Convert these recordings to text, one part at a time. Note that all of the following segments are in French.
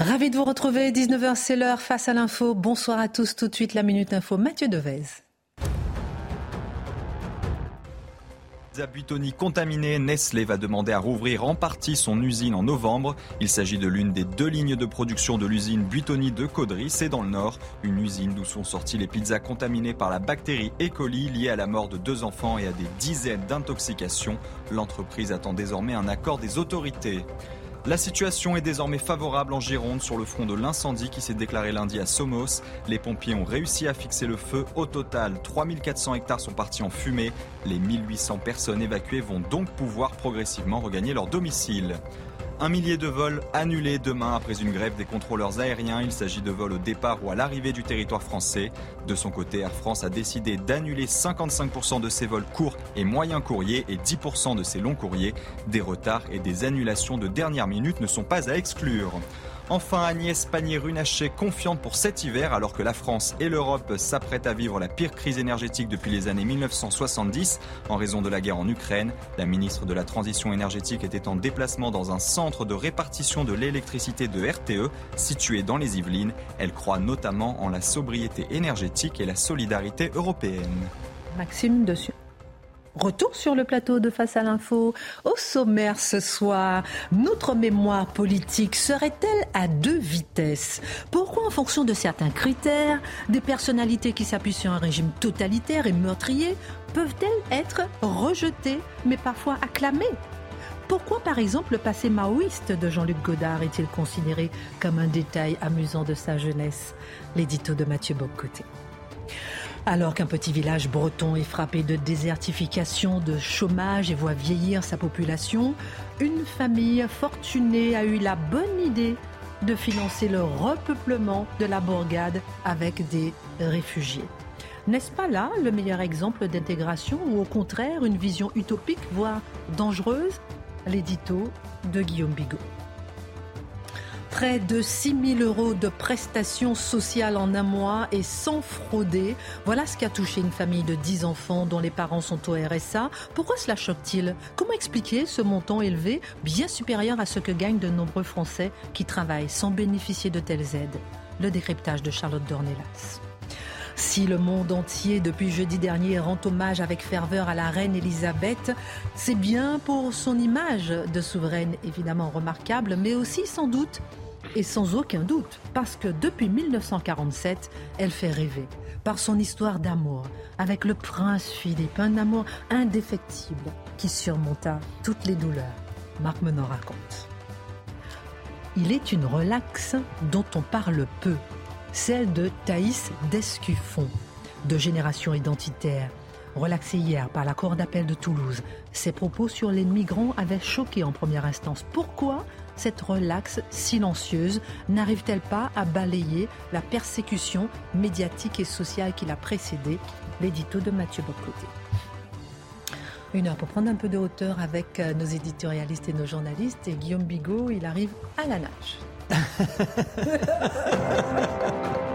Ravi de vous retrouver. 19h, c'est l'heure face à l'info. Bonsoir à tous. Tout de suite, la Minute Info. Mathieu Devez. Buitoni contaminée, Nestlé va demander à rouvrir en partie son usine en novembre. Il s'agit de l'une des deux lignes de production de l'usine Buitoni de Caudry, c'est dans le nord, une usine d'où sont sorties les pizzas contaminées par la bactérie E. coli liée à la mort de deux enfants et à des dizaines d'intoxications. L'entreprise attend désormais un accord des autorités. La situation est désormais favorable en Gironde sur le front de l'incendie qui s'est déclaré lundi à Somos. Les pompiers ont réussi à fixer le feu. Au total, 3400 hectares sont partis en fumée. Les 1800 personnes évacuées vont donc pouvoir progressivement regagner leur domicile. Un millier de vols annulés demain après une grève des contrôleurs aériens. Il s'agit de vols au départ ou à l'arrivée du territoire français. De son côté, Air France a décidé d'annuler 55% de ses vols courts et moyens courriers et 10% de ses longs courriers. Des retards et des annulations de dernière minute ne sont pas à exclure. Enfin, Agnès Pannier-Runacher confiante pour cet hiver alors que la France et l'Europe s'apprêtent à vivre la pire crise énergétique depuis les années 1970 en raison de la guerre en Ukraine. La ministre de la Transition énergétique était en déplacement dans un centre de répartition de l'électricité de RTE situé dans les Yvelines. Elle croit notamment en la sobriété énergétique et la solidarité européenne. Maxime Dessus. Retour sur le plateau de Face à l'info. Au sommaire ce soir, notre mémoire politique serait-elle à deux vitesses? Pourquoi, en fonction de certains critères, des personnalités qui s'appuient sur un régime totalitaire et meurtrier peuvent-elles être rejetées, mais parfois acclamées? Pourquoi, par exemple, le passé maoïste de Jean-Luc Godard est-il considéré comme un détail amusant de sa jeunesse? L'édito de Mathieu Bocoté. Alors qu'un petit village breton est frappé de désertification, de chômage et voit vieillir sa population, une famille fortunée a eu la bonne idée de financer le repeuplement de la bourgade avec des réfugiés. N'est-ce pas là le meilleur exemple d'intégration ou au contraire une vision utopique, voire dangereuse? L'édito de Guillaume Bigot. Près de 6 000 euros de prestations sociales en un mois et sans frauder. Voilà ce qui a touché une famille de 10 enfants dont les parents sont au RSA. Pourquoi cela choque-t-il? Comment expliquer ce montant élevé, bien supérieur à ce que gagnent de nombreux Français qui travaillent sans bénéficier de telles aides? Le décryptage de Charlotte Dornelas. Si le monde entier, depuis jeudi dernier, rend hommage avec ferveur à la reine Elisabeth, c'est bien pour son image de souveraine évidemment remarquable, mais aussi sans doute et sans aucun doute, parce que depuis 1947, elle fait rêver par son histoire d'amour avec le prince Philippe, un amour indéfectible qui surmonta toutes les douleurs. Marc Menon raconte. Il est une relaxe dont on parle peu, celle de Thaïs Descuffon, de génération identitaire, relaxée hier par la Cour d'appel de Toulouse. Ses propos sur les migrants avaient choqué en première instance. Pourquoi cette relaxe silencieuse n'arrive-t-elle pas à balayer la persécution médiatique et sociale qui l'a précédée? L'édito de Mathieu Bocoté. Une heure pour prendre un peu de hauteur avec euh, nos éditorialistes et nos journalistes. Et Guillaume Bigot, il arrive à la nage. ハハハハ。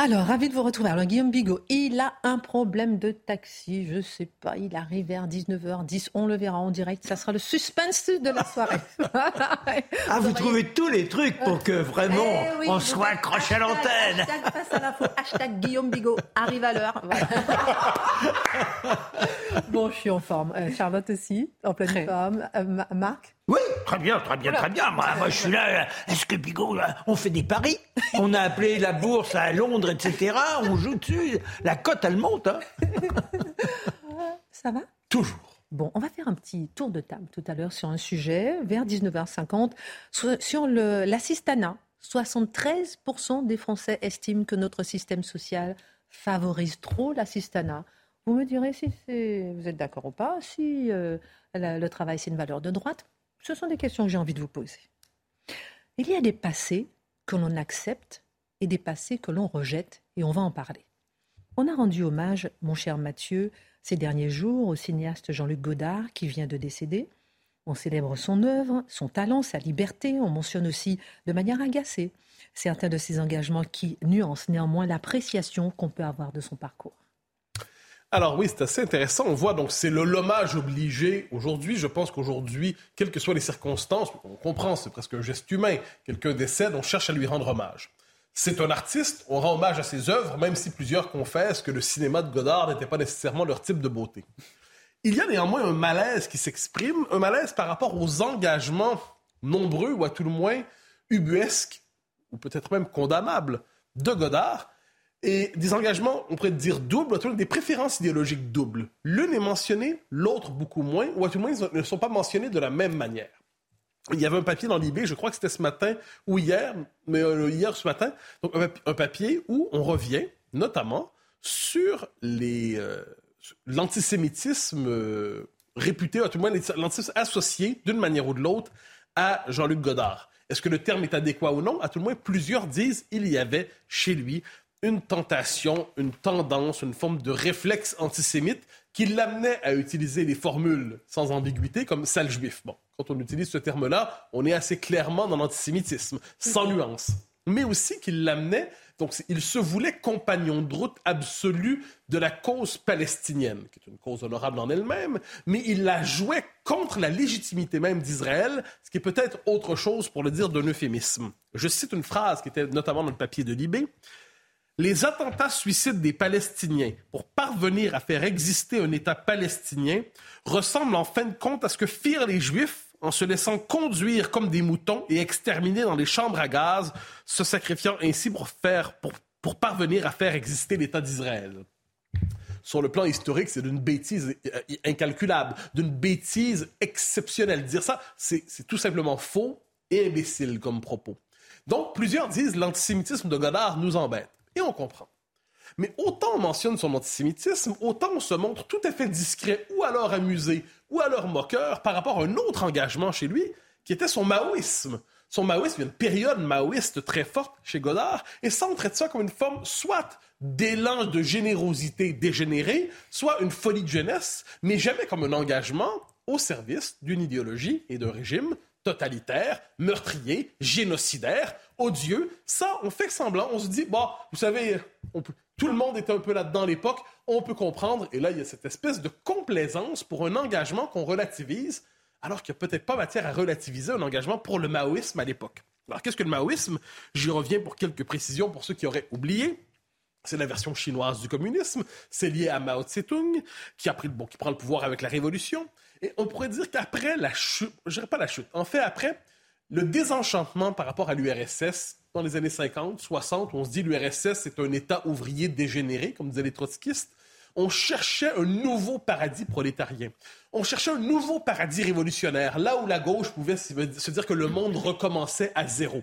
Alors, ravi de vous retrouver. Alors, Guillaume Bigot, il a un problème de taxi. Je sais pas, il arrive vers 19h10. On le verra en direct. Ça sera le suspense de la soirée. ah, vous, trouvez tous les trucs pour que vraiment eh on soit accroché à l'antenne. Hashtag face à l'info. Hashtag Guillaume Bigot arrive à l'heure. bon, je suis en forme. Euh, Charlotte aussi, en pleine forme. Euh, Marc oui, très bien, très bien, très bien. Moi, moi, je suis là. Est-ce que Bigot, on fait des paris On a appelé la bourse à Londres, etc. On joue dessus. La cote, elle monte. Hein. Ça va? Toujours. Bon, on va faire un petit tour de table tout à l'heure sur un sujet, vers 19h50, sur l'assistanat 73% des Français estiment que notre système social favorise trop l'assistanat. Vous me direz si vous êtes d'accord ou pas, si euh, le travail c'est une valeur de droite. Ce sont des questions que j'ai envie de vous poser. Il y a des passés que l'on accepte et des passés que l'on rejette, et on va en parler. On a rendu hommage, mon cher Mathieu, ces derniers jours au cinéaste Jean-Luc Godard qui vient de décéder. On célèbre son œuvre, son talent, sa liberté. On mentionne aussi de manière agacée certains de ses engagements qui nuancent néanmoins l'appréciation qu'on peut avoir de son parcours. Alors oui, c'est assez intéressant. On voit donc c'est le obligé aujourd'hui. Je pense qu'aujourd'hui, quelles que soient les circonstances, on comprend, c'est presque un geste humain. Quelqu'un décède, on cherche à lui rendre hommage. C'est un artiste, on rend hommage à ses œuvres, même si plusieurs confessent que le cinéma de Godard n'était pas nécessairement leur type de beauté. Il y a néanmoins un malaise qui s'exprime, un malaise par rapport aux engagements nombreux, ou à tout le moins ubuesques, ou peut-être même condamnables, de Godard, et des engagements, on pourrait dire doubles, des préférences idéologiques doubles. L'une est mentionnée, l'autre beaucoup moins, ou à tout le moins ils ne sont pas mentionnés de la même manière. Il y avait un papier dans l'IB, je crois que c'était ce matin ou hier, mais euh, hier ce matin, donc un, papier où on revient notamment sur euh, l'antisémitisme euh, réputé, à tout le moins l'antisémitisme associé d'une manière ou de l'autre à Jean-Luc Godard. Est-ce que le terme est adéquat ou non? À tout le moins, plusieurs disent qu'il y avait chez lui une tentation, une tendance, une forme de réflexe antisémite qui l'amenait à utiliser les formules sans ambiguïté comme sale juif. Bon, quand on utilise ce terme-là, on est assez clairement dans l'antisémitisme, sans nuance. Mais aussi qu'il l'amenait donc, il se voulait compagnon de route absolu de la cause palestinienne, qui est une cause honorable en elle-même, mais il la jouait contre la légitimité même d'Israël, ce qui est peut-être autre chose pour le dire d'un euphémisme. Je cite une phrase qui était notamment dans le papier de Libé. Les attentats suicides des Palestiniens pour parvenir à faire exister un État palestinien ressemblent en fin de compte à ce que firent les Juifs en se laissant conduire comme des moutons et exterminer dans les chambres à gaz, se sacrifiant ainsi pour, faire, pour, pour parvenir à faire exister l'État d'Israël. Sur le plan historique, c'est d'une bêtise euh, incalculable, d'une bêtise exceptionnelle. Dire ça, c'est tout simplement faux et imbécile comme propos. Donc, plusieurs disent l'antisémitisme de Godard nous embête. Et on comprend. Mais autant on mentionne son antisémitisme, autant on se montre tout à fait discret ou alors amusé ou alors moqueur par rapport à un autre engagement chez lui qui était son maoïsme. Son maoïsme, une période maoïste très forte chez Godard, et ça, on traite ça comme une forme soit d'élan de générosité dégénéré, soit une folie de jeunesse, mais jamais comme un engagement au service d'une idéologie et d'un régime totalitaire, meurtrier, génocidaire, odieux. Ça, on fait semblant, on se dit, bon, vous savez, tout le monde était un peu là-dedans à l'époque, on peut comprendre. Et là, il y a cette espèce de complaisance pour un engagement qu'on relativise, alors qu'il n'y a peut-être pas matière à relativiser un engagement pour le maoïsme à l'époque. Alors, qu'est-ce que le maoïsme? J'y reviens pour quelques précisions pour ceux qui auraient oublié. C'est la version chinoise du communisme. C'est lié à Mao Tse-tung, qui, a pris, prend le pouvoir avec la révolution. Et on pourrait dire qu'après la chute, je dirais pas la chute, en fait, après le désenchantement par rapport à l'URSS dans les années 50, 60, où on se dit l'URSS c'est un État ouvrier dégénéré, comme disaient les trotskistes, on cherchait un nouveau paradis prolétarien. On cherchait un nouveau paradis révolutionnaire, là où la gauche pouvait se dire que le monde recommençait à zéro.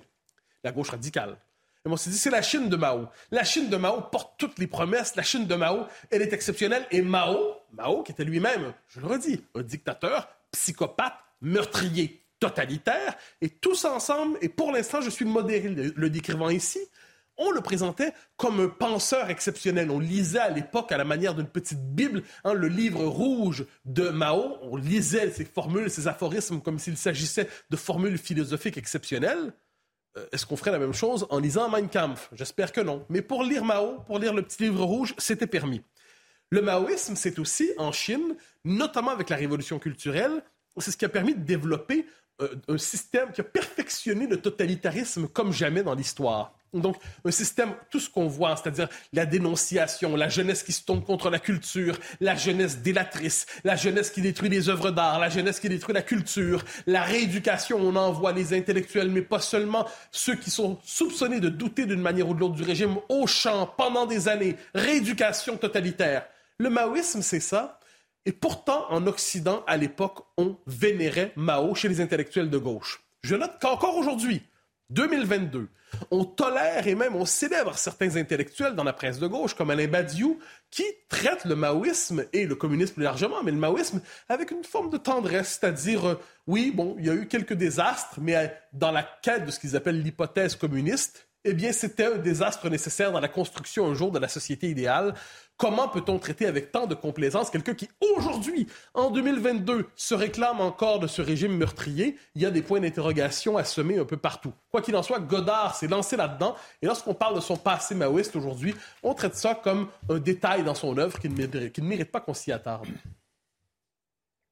La gauche radicale. Et on s'est dit, c'est la Chine de Mao. La Chine de Mao porte toutes les promesses. La Chine de Mao, elle est exceptionnelle. Et Mao, Mao, qui était lui-même, je le redis, un dictateur, psychopathe, meurtrier, totalitaire, et tous ensemble, et pour l'instant, je suis modéré le décrivant ici, on le présentait comme un penseur exceptionnel. On lisait à l'époque, à la manière d'une petite Bible, hein, le livre rouge de Mao. On lisait ses formules, ses aphorismes comme s'il s'agissait de formules philosophiques exceptionnelles. Euh, est-ce qu'on ferait la même chose en lisant Mein Kampf? J'espère que non. Mais pour lire Mao, pour lire le petit livre rouge, c'était permis. Le maoïsme, c'est aussi en Chine, notamment avec la révolution culturelle, c'est ce qui a permis de développer un système qui a perfectionné le totalitarisme comme jamais dans l'histoire. Donc, un système, tout ce qu'on voit, c'est-à-dire la dénonciation, la jeunesse qui se tombe contre la culture, la jeunesse délatrice, la jeunesse qui détruit les œuvres d'art, la jeunesse qui détruit la culture, la rééducation, on envoie les intellectuels, mais pas seulement ceux qui sont soupçonnés de douter d'une manière ou de l'autre du régime au champ pendant des années, rééducation totalitaire. Le maoïsme, c'est ça. Et pourtant, en Occident, à l'époque, on vénérait Mao chez les intellectuels de gauche. Je note qu'encore aujourd'hui, 2022, on tolère et même on célèbre certains intellectuels dans la presse de gauche, comme Alain Badiou, qui traitent le maoïsme et le communisme plus largement, mais le maoïsme avec une forme de tendresse, c'est-à-dire, euh, oui, bon, il y a eu quelques désastres, mais euh, dans la quête de ce qu'ils appellent l'hypothèse communiste, eh bien, c'était un désastre nécessaire dans la construction un jour de la société idéale. Comment peut-on traiter avec tant de complaisance quelqu'un qui, aujourd'hui, en 2022, se réclame encore de ce régime meurtrier? Il y a des points d'interrogation à semer un peu partout. Quoi qu'il en soit, Godard s'est lancé là-dedans. Et lorsqu'on parle de son passé maoïste aujourd'hui, on traite ça comme un détail dans son œuvre qui ne mérite, qui ne mérite pas qu'on s'y attarde.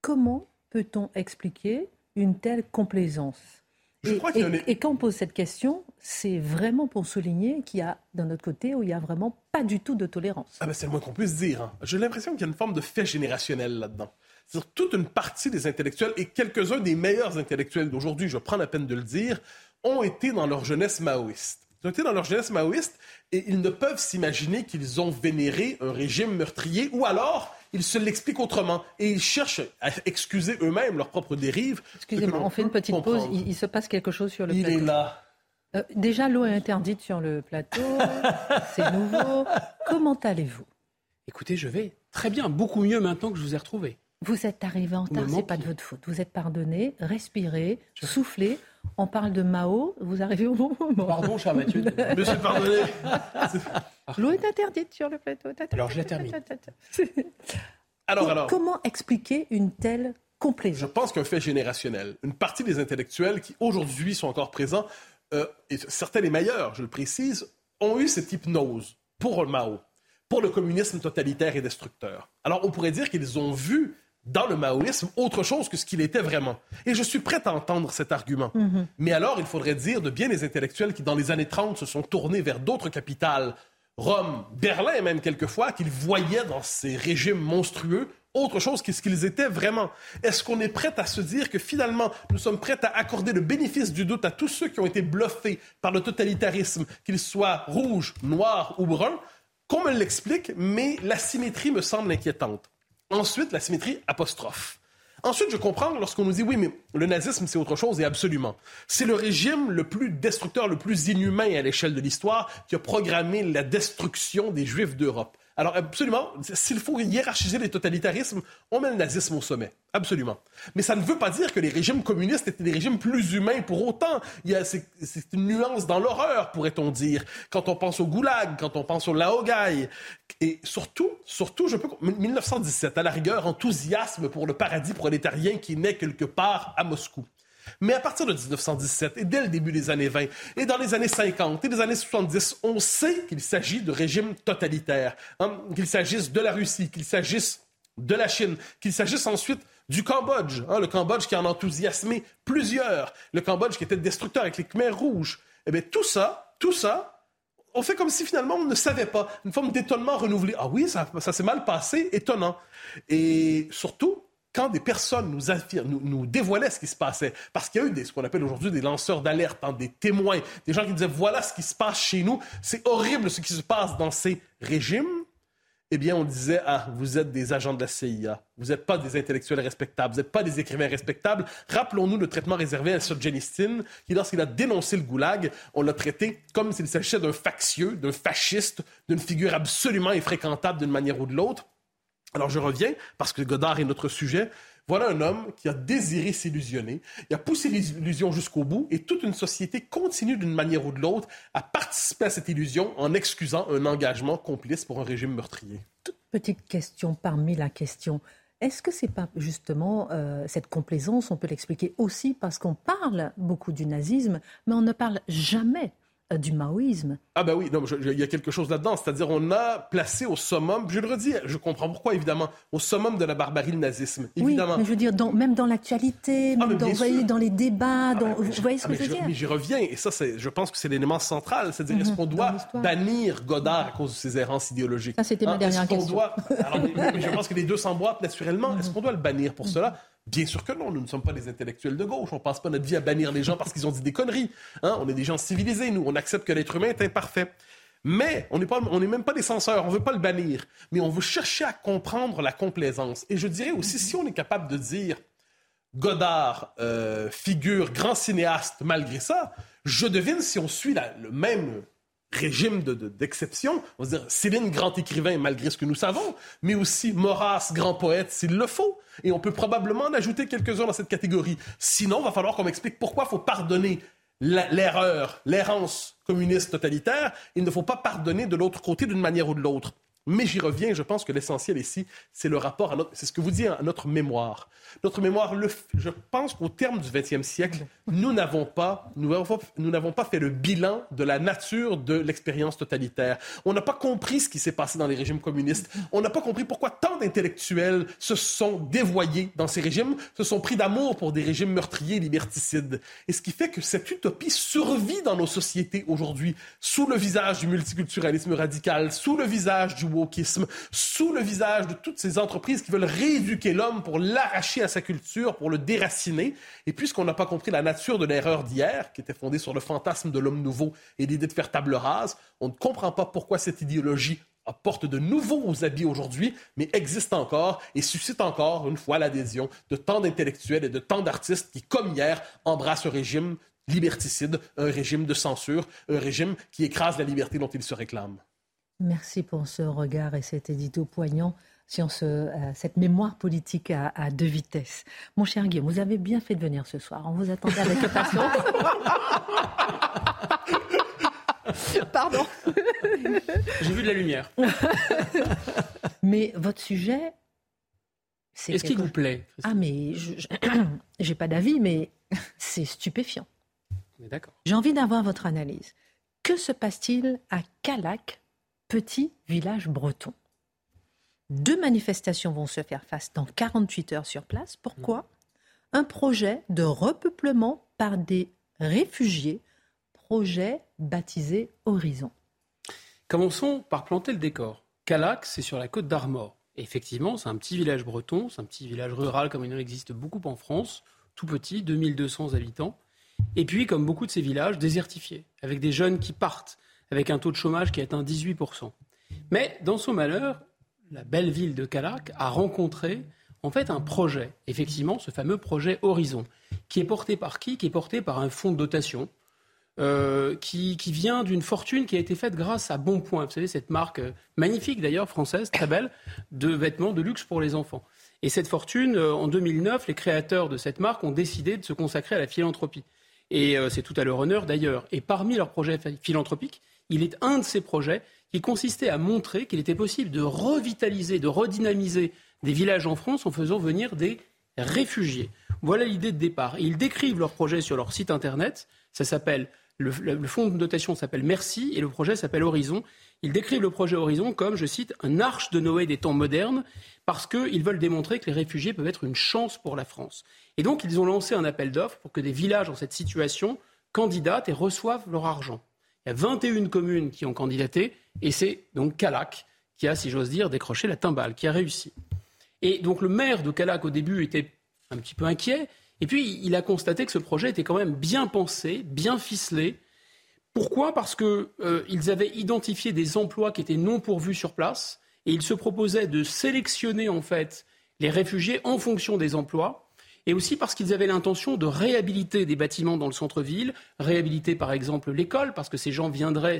Comment peut-on expliquer une telle complaisance? Et, quand on pose cette question, c'est vraiment pour souligner qu'il y a, d'un autre côté, où il n'y a vraiment pas du tout de tolérance. Ah ben c'est le moins qu'on puisse dire. Hein. J'ai l'impression qu'il y a une forme de fait générationnel là-dedans. C'est-à-dire toute une partie des intellectuels, et quelques-uns des meilleurs intellectuels d'aujourd'hui, je prends la peine de le dire, ont été dans leur jeunesse maoïste. Ils ont été dans leur jeunesse maoïste et ils ne peuvent s'imaginer qu'ils ont vénéré un régime meurtrier ou alors ils se l'expliquent autrement et ils cherchent à excuser eux-mêmes leurs propres dérives. Excusez-moi, on fait une petite pause. Il, se passe quelque chose sur le plateau. Il est là. Euh, déjà, l'eau est interdite sur le plateau. C'est nouveau. Comment allez-vous? Écoutez, je vais très bien, beaucoup mieux maintenant que je vous ai retrouvé. Vous êtes arrivé en retard, c'est pas de votre faute. Vous êtes pardonné, respirez, soufflez. On parle de Mao, vous arrivez au bon moment. Pardon, cher Mathieu. Monsieur pardonné. L'eau est interdite sur le plateau. Alors je la termine. Alors, alors. Comment expliquer une telle complaisance? Je pense qu'un fait générationnel. Une partie des intellectuels qui aujourd'hui sont encore présents, euh, et certains les meilleurs, je le précise, ont eu cette hypnose pour Mao, pour le communisme totalitaire et destructeur. Alors on pourrait dire qu'ils ont vu dans le maoïsme autre chose que ce qu'il était vraiment. Et je suis prêt à entendre cet argument. Mhm. Mais alors, il faudrait dire de bien les intellectuels qui, dans les années 30, se sont tournés vers d'autres capitales, Rome, Berlin même quelquefois, qu'ils voyaient dans ces régimes monstrueux autre chose que ce qu'ils étaient vraiment. Est-ce qu'on est prêt à se dire que finalement, nous sommes prêts à accorder le bénéfice du doute à tous ceux qui ont été bluffés par le totalitarisme, qu'ils soient rouges, noirs ou bruns? Qu'on me l'explique, mais la symétrie me semble inquiétante. Ensuite, la symétrie apostrophe. Ensuite, je comprends lorsqu'on nous dit oui, mais le nazisme, c'est autre chose, et absolument. C'est le régime le plus destructeur, le plus inhumain à l'échelle de l'histoire qui a programmé la destruction des Juifs d'Europe. Alors, absolument, s'il faut hiérarchiser les totalitarismes, on met le nazisme au sommet. Absolument. Mais ça ne veut pas dire que les régimes communistes étaient des régimes plus humains pour autant. C'est une nuance dans l'horreur, pourrait-on dire. Quand on pense au goulag, quand on pense au laogai. Et surtout, surtout, je peux. 1917, à la rigueur, enthousiasme pour le paradis prolétarien qui naît quelque part à Moscou. Mais à partir de 1917 et dès le début des années 20 et dans les années 50 et les années 70, on sait qu'il s'agit de régimes totalitaires, hein, qu'il s'agisse de la Russie, qu'il s'agisse de la Chine, qu'il s'agisse ensuite du Cambodge, hein, le Cambodge qui en enthousiasmé plusieurs, le Cambodge qui était destructeur avec les Khmers rouges. Eh bien, tout ça, tout ça, on fait comme si finalement on ne savait pas. Une forme d'étonnement renouvelé. Ah oui, ça, ça s'est mal passé, étonnant. Et surtout, quand des personnes nous, nous, dévoilaient ce qui se passait, parce qu'il y a eu des, ce qu'on appelle aujourd'hui des lanceurs d'alerte, hein, des témoins, des gens qui disaient voilà ce qui se passe chez nous, c'est horrible ce qui se passe dans ces régimes, eh bien, on disait Ah, vous êtes des agents de la CIA, vous n'êtes pas des intellectuels respectables, vous n'êtes pas des écrivains respectables. Rappelons-nous le traitement réservé à Solzhenitsyn, qui, lorsqu'il a dénoncé le goulag, on l'a traité comme s'il s'agissait d'un factieux, d'un fasciste, d'une figure absolument infréquentable d'une manière ou de l'autre. Alors je reviens, parce que Godard est notre sujet. Voilà un homme qui a désiré s'illusionner, il a poussé l'illusion jusqu'au bout, et toute une société continue d'une manière ou de l'autre à participer à cette illusion en excusant un engagement complice pour un régime meurtrier. Toute petite question parmi la question. Est-ce que c'est pas justement euh, cette complaisance, on peut l'expliquer aussi parce qu'on parle beaucoup du nazisme, mais on ne parle jamais du maoïsme. Ah ben oui, il y a quelque chose là-dedans. C'est-à-dire on a placé au summum, je le redis, je comprends pourquoi évidemment, au summum de la barbarie le nazisme. Évidemment. Oui, mais je veux dire, même dans l'actualité, ah, dans, dans les débats, ah, dans, vous voyez ce ah, que je veux dire? Mais j'y reviens, et ça, je pense que c'est l'élément central. C'est-à-dire, est-ce mhm. qu'on doit bannir Godard à cause de ses errances idéologiques? Ça, c'était ma hein, dernière question. Doit... mais, je pense que les deux s'emboîtent naturellement. Est-ce mhm. qu'on doit le bannir pour cela? Bien sûr que non, nous ne sommes pas des intellectuels de gauche. On passe pas notre vie à bannir les gens parce qu'ils ont dit des conneries. Hein. On est des gens civilisés, nous. On accepte que l'être humain est imparfait. Mais on n'est même pas des censeurs, on ne veut pas le bannir, mais on veut chercher à comprendre la complaisance. Et je dirais aussi, si on est capable de dire, Godard euh, figure grand cinéaste malgré ça, je devine si on suit le même régime d'exception, de, on va dire Céline, grand écrivain malgré ce que nous savons, mais aussi Maurras, grand poète s'il le faut. Et on peut probablement en ajouter quelques-uns dans cette catégorie. Sinon, il va falloir qu'on m'explique pourquoi il faut pardonner l'erreur, l'errance communiste totalitaire. Il ne faut pas pardonner de l'autre côté d'une manière ou de l'autre. Mais j'y reviens, je pense que l'essentiel ici, c'est le rapport à notre, c'est ce que vous dites, à notre mémoire. Notre mémoire, je pense qu'au terme du 20e siècle, nous n'avons pas, nous n'avons pas fait le bilan de la nature de l'expérience totalitaire. On n'a pas compris ce qui s'est passé dans les régimes communistes. On n'a pas compris pourquoi tant d'intellectuels se sont dévoyés dans ces régimes, se sont pris d'amour pour des régimes meurtriers liberticides. Et ce qui fait que cette utopie survit dans nos sociétés aujourd'hui, sous le visage du multiculturalisme radical, sous le visage du wokisme, sous le visage de toutes ces entreprises qui veulent rééduquer l'homme pour l'arracher à sa culture, pour le déraciner. Et puisqu'on n'a pas compris la nature de l'erreur d'hier, qui était fondée sur le fantasme de l'homme nouveau et l'idée de faire table rase, on ne comprend pas pourquoi cette idéologie apporte de nouveaux habits aujourd'hui, mais existe encore et suscite encore une fois l'adhésion de tant d'intellectuels et de tant d'artistes qui, comme hier, embrassent un régime liberticide, un régime de censure, un régime qui écrase la liberté dont ils se réclament. Merci pour ce regard et cet édito poignant sur euh, cette mémoire politique à, deux vitesses. Mon cher Guillaume, vous avez bien fait de venir ce soir. On vous attendait avec impatience. Pardon. J'ai vu de la lumière. Mais votre sujet, c'est. Est-ce qu'il vous plaît Ah, mais je n'ai pas d'avis, mais c'est stupéfiant. D'accord. J'ai envie d'avoir votre analyse. Que se passe-t-il à Calac, petit village breton deux manifestations vont se faire face dans 48 heures sur place. Pourquoi? Un projet de repeuplement par des réfugiés, projet baptisé Horizon. Commençons par planter le décor. Calac, c'est sur la côte d'Armor. Effectivement, c'est un petit village breton, c'est un petit village rural comme il en existe beaucoup en France, tout petit, 2200 habitants. Et puis, comme beaucoup de ces villages, désertifiés, avec des jeunes qui partent, avec un taux de chômage qui atteint 18%. Mais dans son malheur, la belle ville de Calac a rencontré en fait un projet, effectivement ce fameux projet Horizon, qui est porté par qui? Qui est porté par un fonds de dotation euh, qui, vient d'une fortune qui a été faite grâce à Bonpoint. Vous savez, cette marque euh, magnifique d'ailleurs, française, très belle, de vêtements de luxe pour les enfants. Et cette fortune, euh, en 2009, les créateurs de cette marque ont décidé de se consacrer à la philanthropie. Et c'est tout à leur honneur d'ailleurs. Et parmi leurs projets philanthropiques, il est un de ces projets qui consistait à montrer qu'il était possible de revitaliser, de redynamiser des villages en France en faisant venir des réfugiés. Voilà l'idée de départ. ils décrivent leur projet sur leur site internet. Le, fonds de dotation s'appelle Merci et le projet s'appelle Horizon. Ils décrivent le projet Horizon comme, je cite, un arche de Noé des temps modernes parce qu'ils veulent démontrer que les réfugiés peuvent être une chance pour la France. Et donc, ils ont lancé un appel d'offres pour que des villages en cette situation candidatent et reçoivent leur argent. Il y a 21 communes qui ont candidaté et c'est donc Calac qui a, si j'ose dire, décroché la timbale, qui a réussi. Et donc le maire de Calac au début était un petit peu inquiet et puis il a constaté que ce projet était quand même bien pensé, bien ficelé. Pourquoi? Parce qu'ils euh, avaient identifié des emplois qui étaient non pourvus sur place et ils se proposaient de sélectionner en fait les réfugiés en fonction des emplois et aussi parce qu'ils avaient l'intention de réhabiliter des bâtiments dans le centre-ville, réhabiliter par exemple l'école, parce que ces gens viendraient,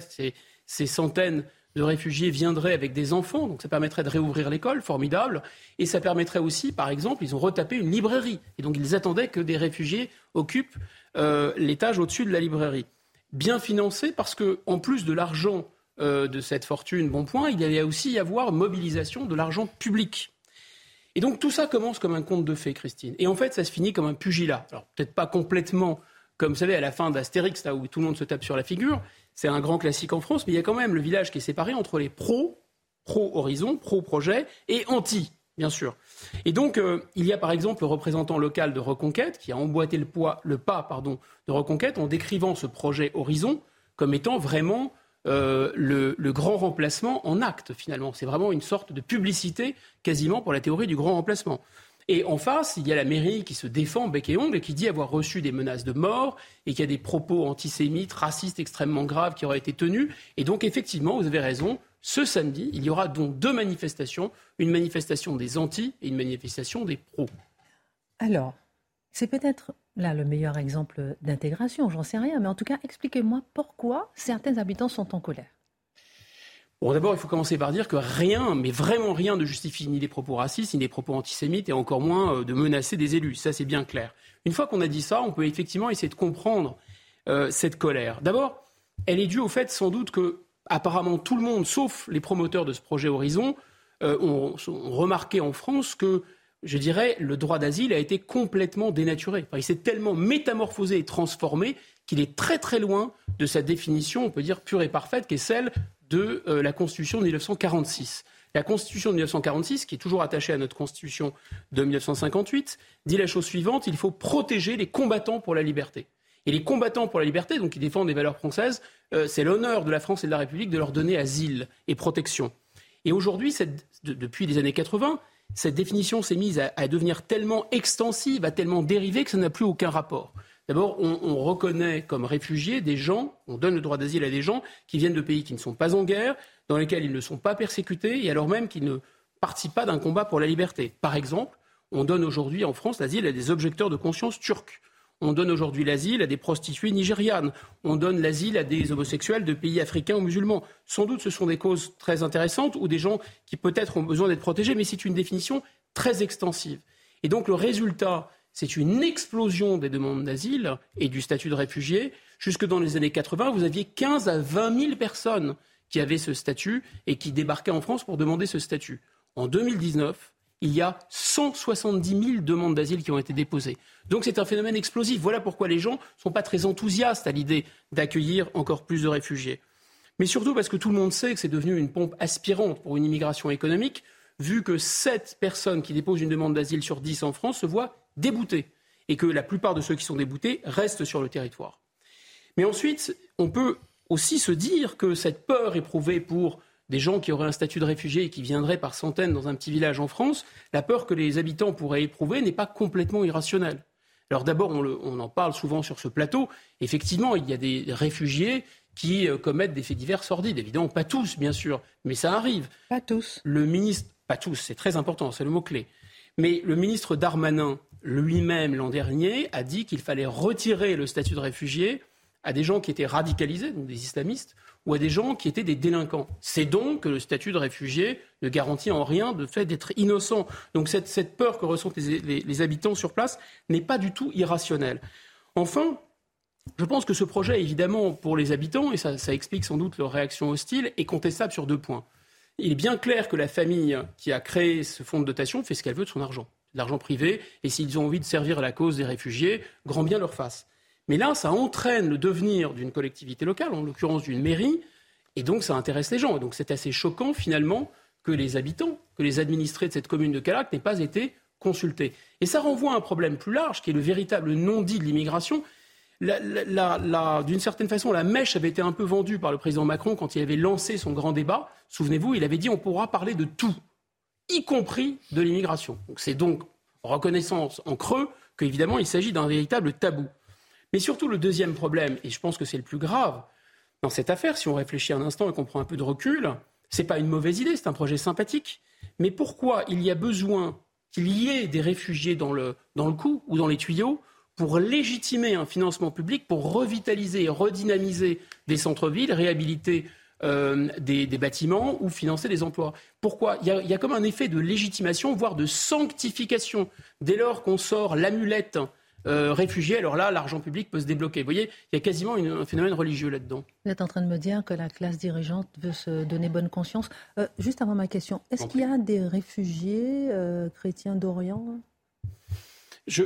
ces, centaines de réfugiés viendraient avec des enfants, donc ça permettrait de réouvrir l'école, formidable, et ça permettrait aussi, par exemple, ils ont retapé une librairie, et donc ils attendaient que des réfugiés occupent euh, l'étage au-dessus de la librairie. Bien financé parce que, en plus de l'argent euh, de cette fortune Bon Point, il allait aussi y avoir mobilisation de l'argent public. Et donc tout ça commence comme un conte de fées, Christine. Et en fait, ça se finit comme un pugilat. Alors peut-être pas complètement comme vous savez à la fin d'Astérix, là où tout le monde se tape sur la figure. C'est un grand classique en France, mais il y a quand même le village qui est séparé entre les pros, pro-horizon, pro-projet, et anti, bien sûr. Et donc, euh, il y a par exemple le représentant local de Reconquête qui a emboîté le, poids, le pas pardon, de Reconquête en décrivant ce projet Horizon comme étant vraiment euh, le, grand remplacement en acte, finalement. C'est vraiment une sorte de publicité quasiment pour la théorie du grand remplacement. Et en face, il y a la mairie qui se défend bec et ongle et qui dit avoir reçu des menaces de mort et qu'il y a des propos antisémites, racistes extrêmement graves qui auraient été tenus. Et donc, effectivement, vous avez raison, ce samedi, il y aura donc deux manifestations, une manifestation des anti et une manifestation des pros. Alors, C'est peut-être là le meilleur exemple d'intégration, j'en sais rien, mais en tout cas, expliquez-moi pourquoi certains habitants sont en colère. Bon, d'abord, il faut commencer par dire que rien, mais vraiment rien, ne justifie ni les propos racistes, ni les propos antisémites, et encore moins euh, de menacer des élus. Ça, c'est bien clair. Une fois qu'on a dit ça, on peut effectivement essayer de comprendre euh, cette colère. D'abord, elle est due au fait, sans doute, que apparemment tout le monde, sauf les promoteurs de ce projet Horizon, euh, ont, remarqué en France que je dirais, le droit d'asile a été complètement dénaturé. il s'est tellement métamorphosé et transformé qu'il est très très loin de sa définition, on peut dire pure et parfaite, qui est celle de euh, la Constitution de 1946. La Constitution de 1946, qui est toujours attachée à notre Constitution de 1958, dit la chose suivante il faut protéger les combattants pour la liberté. Et les combattants pour la liberté, donc qui défendent les valeurs françaises, euh, c'est l'honneur de la France et de la République de leur donner asile et protection. Et aujourd'hui, depuis les années 80, cette définition s'est mise à, devenir tellement extensive, à tellement dériver que ça n'a plus aucun rapport. D'abord, on, reconnaît comme réfugiés des gens, on donne le droit d'asile à des gens qui viennent de pays qui ne sont pas en guerre, dans lesquels ils ne sont pas persécutés, et alors même qu'ils ne participent pas d'un combat pour la liberté. Par exemple, on donne aujourd'hui en France l'asile à des objecteurs de conscience turcs. On donne aujourd'hui l'asile à des prostituées nigérianes. On donne l'asile à des homosexuels de pays africains ou musulmans. Sans doute, ce sont des causes très intéressantes ou des gens qui peut-être ont besoin d'être protégés, mais c'est une définition très extensive. Et donc, le résultat, c'est une explosion des demandes d'asile et du statut de réfugié. Jusque dans les années 80, vous aviez 15 à 20 000 personnes qui avaient ce statut et qui débarquaient en France pour demander ce statut. En 2019, il y a 170 000 demandes d'asile qui ont été déposées. Donc c'est un phénomène explosif. Voilà pourquoi les gens ne sont pas très enthousiastes à l'idée d'accueillir encore plus de réfugiés. Mais surtout parce que tout le monde sait que c'est devenu une pompe aspirante pour une immigration économique, vu que 7 personnes qui déposent une demande d'asile sur 10 en France se voient déboutées, et que la plupart de ceux qui sont déboutés restent sur le territoire. Mais ensuite, on peut aussi se dire que cette peur éprouvée pour des gens qui auraient un statut de réfugié et qui viendraient par centaines dans un petit village en France, la peur que les habitants pourraient éprouver n'est pas complètement irrationnelle. Alors d'abord, on, en parle souvent sur ce plateau. Effectivement, il y a des réfugiés qui euh, commettent des faits divers sordides. Évidemment, pas tous, bien sûr, mais ça arrive. Pas tous. Le ministre, pas tous, c'est très important, c'est le mot-clé. Mais le ministre Darmanin lui-même l'an dernier a dit qu'il fallait retirer le statut de réfugié à des gens qui étaient radicalisés, donc des islamistes, ou à des gens qui étaient des délinquants. C'est donc que le statut de réfugié ne garantit en rien le fait d'être innocent. Donc cette, peur que ressentent les, habitants sur place n'est pas du tout irrationnelle. Enfin, je pense que ce projet, évidemment, pour les habitants, et ça, explique sans doute leur réaction hostile, est contestable sur deux points. Il est bien clair que la famille qui a créé ce fonds de dotation fait ce qu'elle veut de son argent, de l'argent privé, et s'ils ont envie de servir la cause des réfugiés, grand bien leur face. Mais là, ça entraîne le devenir d'une collectivité locale, en l'occurrence d'une mairie, et donc ça intéresse les gens. Et donc c'est assez choquant finalement que les habitants, que les administrés de cette commune de Calac n'aient pas été consultés. Et ça renvoie à un problème plus large, qui est le véritable non-dit de l'immigration. D'une certaine façon, la mèche avait été un peu vendue par le président Macron quand il avait lancé son grand débat. Souvenez-vous, il avait dit on pourra parler de tout, y compris de l'immigration. c'est donc reconnaissance en creux qu'évidemment il s'agit d'un véritable tabou. Mais surtout, le deuxième problème, et je pense que c'est le plus grave dans cette affaire, si on réfléchit un instant et qu'on prend un peu de recul, c'est pas une mauvaise idée, c'est un projet sympathique. Mais pourquoi il y a besoin qu'il y ait des réfugiés dans le, dans coup ou dans les tuyaux pour légitimer un financement public, pour revitaliser et redynamiser des centres-villes, réhabiliter euh, des, bâtiments ou financer des emplois? Pourquoi? Il y, a, comme un effet de légitimation, voire de sanctification, dès lors qu'on sort l'amulette euh, réfugiés, alors là, l'argent public peut se débloquer. Vous voyez, il y a quasiment un phénomène religieux là-dedans. Vous êtes en train de me dire que la classe dirigeante veut se donner bonne conscience. Euh, juste avant ma question, est-ce qu'il y a des réfugiés euh, chrétiens d'Orient?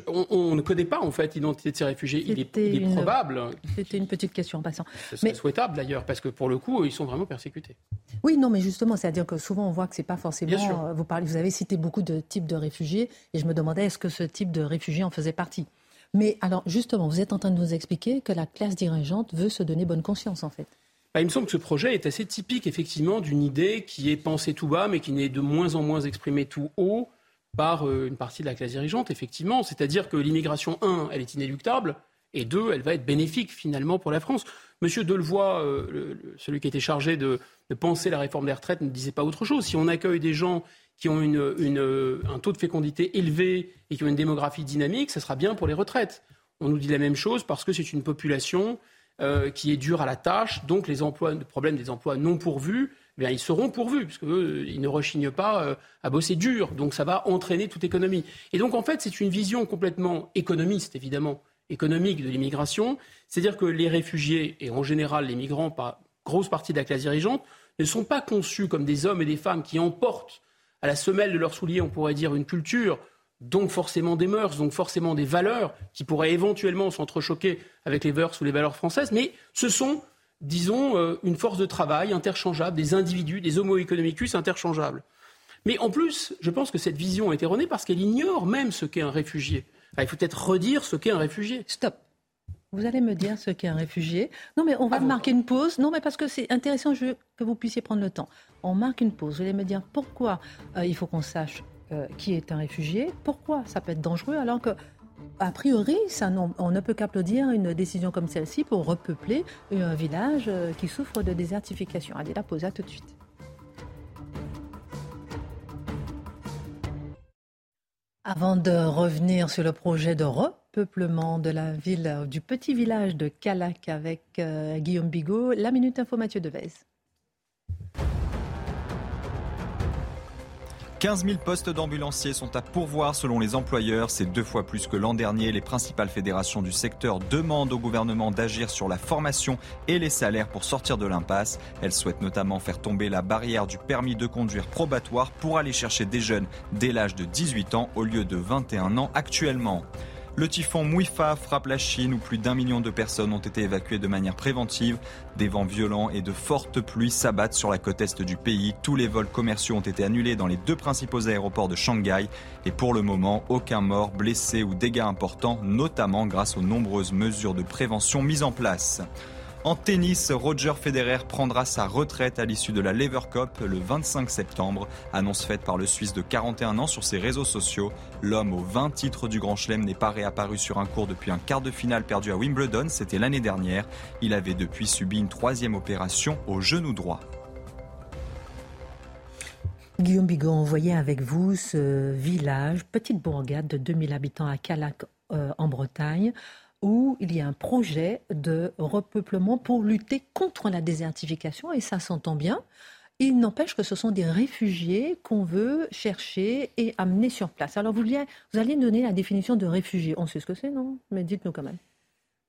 On, ne connaît pas en fait l'identité de ces réfugiés. Il est, probable. C'était une petite question en passant. C'est souhaitable d'ailleurs, parce que pour le coup, ils sont vraiment persécutés. Oui, non, mais justement, c'est-à-dire que souvent on voit que c'est pas forcément. Vous, parlez, vous avez cité beaucoup de types de réfugiés, et je me demandais est-ce que ce type de réfugié en faisait partie? Mais alors, justement, vous êtes en train de nous expliquer que la classe dirigeante veut se donner bonne conscience, en fait. Bah, il me semble que ce projet est assez typique, effectivement, d'une idée qui est pensée tout bas, mais qui n'est de moins en moins exprimée tout haut par euh, une partie de la classe dirigeante, effectivement. C'est-à-dire que l'immigration, un, elle est inéluctable, et deux, elle va être bénéfique, finalement, pour la France. Monsieur Delevoye, euh, celui qui était chargé de, penser la réforme des retraites, ne disait pas autre chose. Si on accueille des gens qui ont un taux de fécondité élevé et qui ont une démographie dynamique, ce sera bien pour les retraites. On nous dit la même chose parce que c'est une population euh, qui est dure à la tâche, donc les emplois, le problème des emplois non pourvus, eh bien, ils seront pourvus, puisque ils ne rechignent pas euh, à bosser dur. Donc ça va entraîner toute économie. Et donc en fait, c'est une vision complètement économiste, évidemment, économique de l'immigration. C'est-à-dire que les réfugiés, et en général les migrants, par grosse partie de la classe dirigeante, ne sont pas conçus comme des hommes et des femmes qui emportent à la semelle de leurs souliers, on pourrait dire, une culture, donc forcément des mœurs, donc forcément des valeurs qui pourraient éventuellement s'entrechoquer avec les valeurs ou les valeurs françaises, mais ce sont disons, euh, une force de travail interchangeable, des individus, des homo economicus interchangeables. Mais en plus, je pense que cette vision est erronée parce qu'elle ignore même ce qu'est un réfugié. il faut peut-être redire ce qu'est un réfugié. Stop. Vous allez me dire ce qu'est un réfugié. Non, mais on va ah marquer une pause. Non, mais parce que c'est intéressant, je veux que vous puissiez prendre le temps. On marque une pause. Vous allez me dire pourquoi euh, il faut qu'on sache euh, qui est un réfugié, pourquoi ça peut être dangereux, alors que a priori, on ne peut qu'applaudir une décision comme celle-ci pour repeupler un village euh, qui souffre de désertification. Allez, la pause, à tout de suite. Avant de revenir sur le projet de repeuplement de la ville, du petit village de Calac avec euh, Guillaume Bigot, la Minute Info Mathieu Devez. 15 000 postes d'ambulanciers sont à pourvoir selon les employeurs. C'est deux fois plus que l'an dernier. Les principales fédérations du secteur demandent au gouvernement d'agir sur la formation et les salaires pour sortir de l'impasse. Elles souhaitent notamment faire tomber la barrière du permis de conduire probatoire pour aller chercher des jeunes dès l'âge de 18 ans au lieu de 21 ans actuellement. Le typhon Mouifa frappe la Chine où plus d'un million de personnes ont été évacuées de manière préventive. Des vents violents et de fortes pluies s'abattent sur la côte est du pays. Tous les vols commerciaux ont été annulés dans les deux principaux aéroports de Shanghai. Et pour le moment, aucun mort, blessé ou dégâts importants, notamment grâce aux nombreuses mesures de prévention mises en place. En tennis, Roger Federer prendra sa retraite à l'issue de la Lever Cup le 25 septembre. Annonce faite par le Suisse de 41 ans sur ses réseaux sociaux. L'homme aux 20 titres du Grand Chelem n'est pas réapparu sur un cours depuis un quart de finale perdu à Wimbledon, c'était l'année dernière. Il avait depuis subi une troisième opération au genou droit. Guillaume Bigot, on voyait avec vous ce village, petite bourgade de 2000 habitants à Calac euh, en Bretagne où il y a un projet de repeuplement pour lutter contre la désertification, et ça s'entend bien. Il n'empêche que ce sont des réfugiés qu'on veut chercher et amener sur place. Alors vous, vous allez donner la définition de réfugié. On sait ce que c'est, non? Mais dites-nous quand même.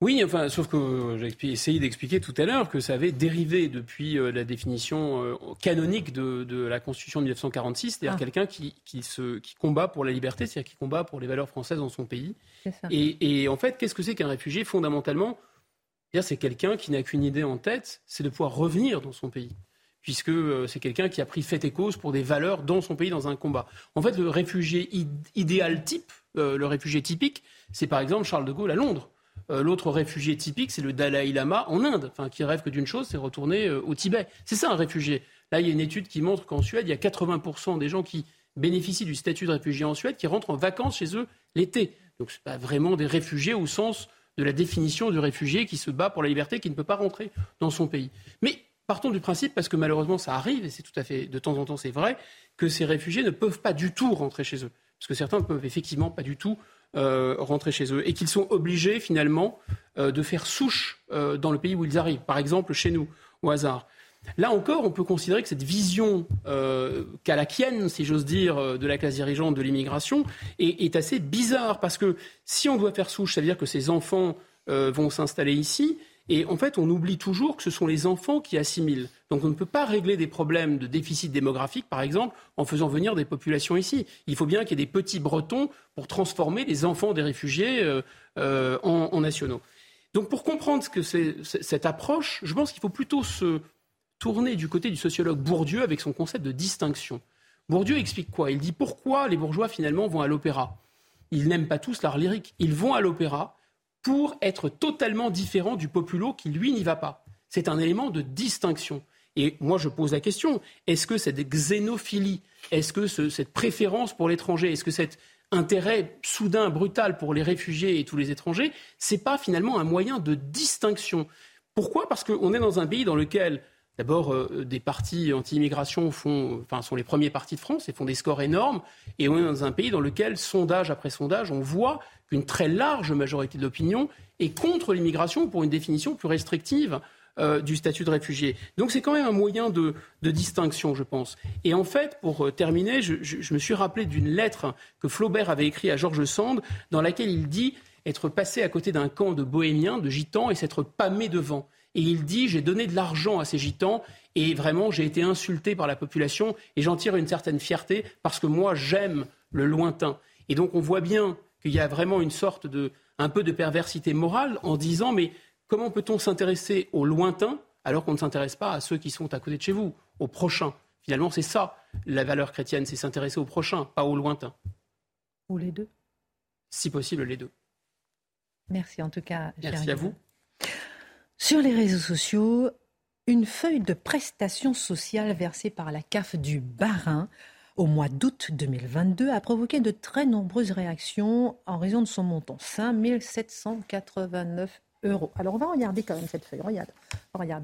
Oui, enfin, sauf que j'ai essayé d'expliquer tout à l'heure que ça avait dérivé depuis euh, la définition euh, canonique de, la Constitution de 1946, c'est-à-dire ah. quelqu'un qui, qui, qui combat pour la liberté, c'est-à-dire qui combat pour les valeurs françaises dans son pays. Et, et, en fait, qu'est-ce que c'est qu'un réfugié Fondamentalement, c'est quelqu'un qui n'a qu'une idée en tête, c'est de pouvoir revenir dans son pays puisque euh, c'est quelqu'un qui a pris fait et cause pour des valeurs dans son pays, dans un combat. En fait, le réfugié idéal type, le réfugié typique, c'est par exemple Charles de Gaulle à Londres. Euh, l'autre réfugié typique, c'est le Dalai Lama en Inde, qui rêve que d'une chose, c'est retourner euh, au Tibet. C'est ça un réfugié. Là, il y a une étude qui montre qu'en Suède, il y a 80% des gens qui bénéficient du statut de réfugié en Suède qui rentrent en vacances chez eux l'été. Donc, ce n'est pas vraiment des réfugiés au sens de la définition du réfugié qui se bat pour la liberté, qui ne peut pas rentrer dans son pays. Mais partons du principe, parce que malheureusement ça arrive, et c'est tout à fait, de temps en temps c'est vrai, que ces réfugiés ne peuvent pas du tout rentrer chez eux. Parce que certains ne peuvent effectivement pas du tout euh, rentrer chez eux et qu'ils sont obligés finalement euh, de faire souche euh, dans le pays où ils arrivent, par exemple chez nous, au hasard. Là encore, on peut considérer que cette vision calaquienne, si j'ose dire, de la classe dirigeante de l'immigration est, est, assez bizarre parce que si on doit faire souche, ça veut dire que ces enfants vont s'installer ici et en fait, on oublie toujours que ce sont les enfants qui assimilent. Donc on ne peut pas régler des problèmes de déficit démographique, par exemple, en faisant venir des populations ici. Il faut bien qu'il y ait des petits Bretons pour transformer les enfants des réfugiés euh, euh, en, nationaux. Donc pour comprendre cette approche, je pense qu'il faut plutôt se tourner du côté du sociologue Bourdieu avec son concept de distinction. Bourdieu explique quoi? Il dit pourquoi les bourgeois finalement vont à l'opéra? Ils n'aiment pas tous l'art lyrique. Ils vont à l'opéra pour être totalement différent du populo qui, lui, n'y va pas. C'est un élément de distinction. Et moi, je pose la question, est-ce que cette xénophilie, est-ce que cette préférence pour l'étranger, est-ce que cet intérêt soudain, brutal pour les réfugiés et tous les étrangers, c'est pas finalement un moyen de distinction? Pourquoi? Parce qu'on est dans un pays dans lequel D'abord, euh, des partis anti-immigration sont les premiers partis de France et font des scores énormes. Et on est dans un pays dans lequel, sondage après sondage, on voit qu'une très large majorité de l'opinion est contre l'immigration pour une définition plus restrictive euh, du statut de réfugié. Donc c'est quand même un moyen de, distinction, je pense. Et en fait, pour euh, terminer, je, je me suis rappelé d'une lettre que Flaubert avait écrite à Georges Sand, dans laquelle il dit être passé à côté d'un camp de bohémiens, de gitans, et s'être pâmé devant. Et il dit j'ai donné de l'argent à ces gitans et vraiment j'ai été insulté par la population et j'en tire une certaine fierté parce que moi j'aime le lointain. Et donc on voit bien qu'il y a vraiment une sorte de un peu de perversité morale en disant mais comment peut-on s'intéresser au lointain alors qu'on ne s'intéresse pas à ceux qui sont à côté de chez vous, aux prochains Finalement, c'est ça la valeur chrétienne, c'est s'intéresser au prochain, pas au lointain. Ou les deux Si possible, les deux. Merci en tout cas. Merci à vous. Sur les réseaux sociaux, une feuille de prestation sociale versée par la CAF du Barin au mois d'août 2022 a provoqué de très nombreuses réactions en raison de son montant, 5 789 euros. Alors on va regarder quand même cette feuille.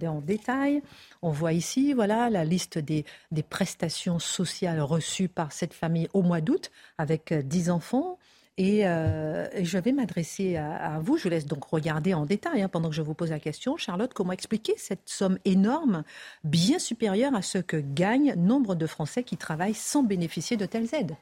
En détail. On voit ici, voilà, la liste des, des prestations sociales reçues par cette famille au mois d'août avec 10 enfants. Euh, et, je vais m'adresser à, vous. Je laisse donc regarder en détail hein, pendant que je vous pose la question. Charlotte, comment expliquer cette somme énorme, bien supérieure à ce que gagnent nombre de Français qui travaillent sans bénéficier de telles aides?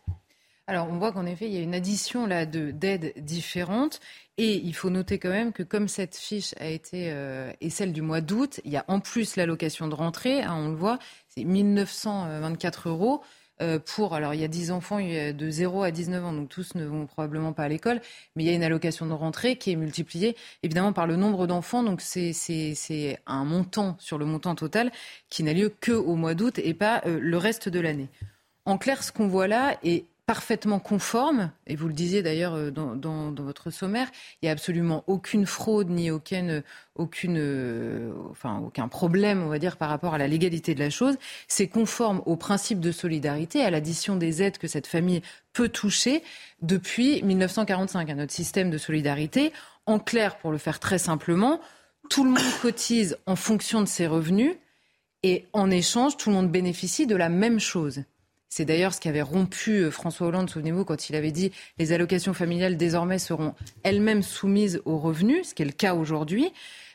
Alors, on voit qu'en effet, il y a une addition là d'aides différentes. Et il faut noter quand même que comme cette fiche a été euh, et celle du mois d'août, il y a en plus l'allocation de rentrée. Hein, on le voit, c'est 1924 euros. Euh, pour, alors il y a 10 enfants de 0 à 19 ans, donc tous ne vont probablement pas à l'école, mais il y a une allocation de rentrée qui est multipliée évidemment par le nombre d'enfants, donc c'est un montant sur le montant total qui n'a lieu que au mois d'août et pas euh, le reste de l'année. En clair, ce qu'on voit là est parfaitement conforme, et vous le disiez d'ailleurs euh, dans, votre sommaire, il n'y a absolument aucune fraude ni euh, enfin, aucun problème, on va dire, par rapport à la légalité de la chose. C'est conforme au principe de solidarité, à l'addition des aides que cette famille peut toucher depuis 1945, à notre système de solidarité. En clair, pour le faire très simplement, tout le monde cotise en fonction de ses revenus et en échange, tout le monde bénéficie de la même chose. C'est d'ailleurs ce qu'avait rompu euh, François Hollande, souvenez-vous, quand il avait dit les allocations familiales désormais seront elles-mêmes soumises aux revenus, ce qui est le cas aujourd'hui.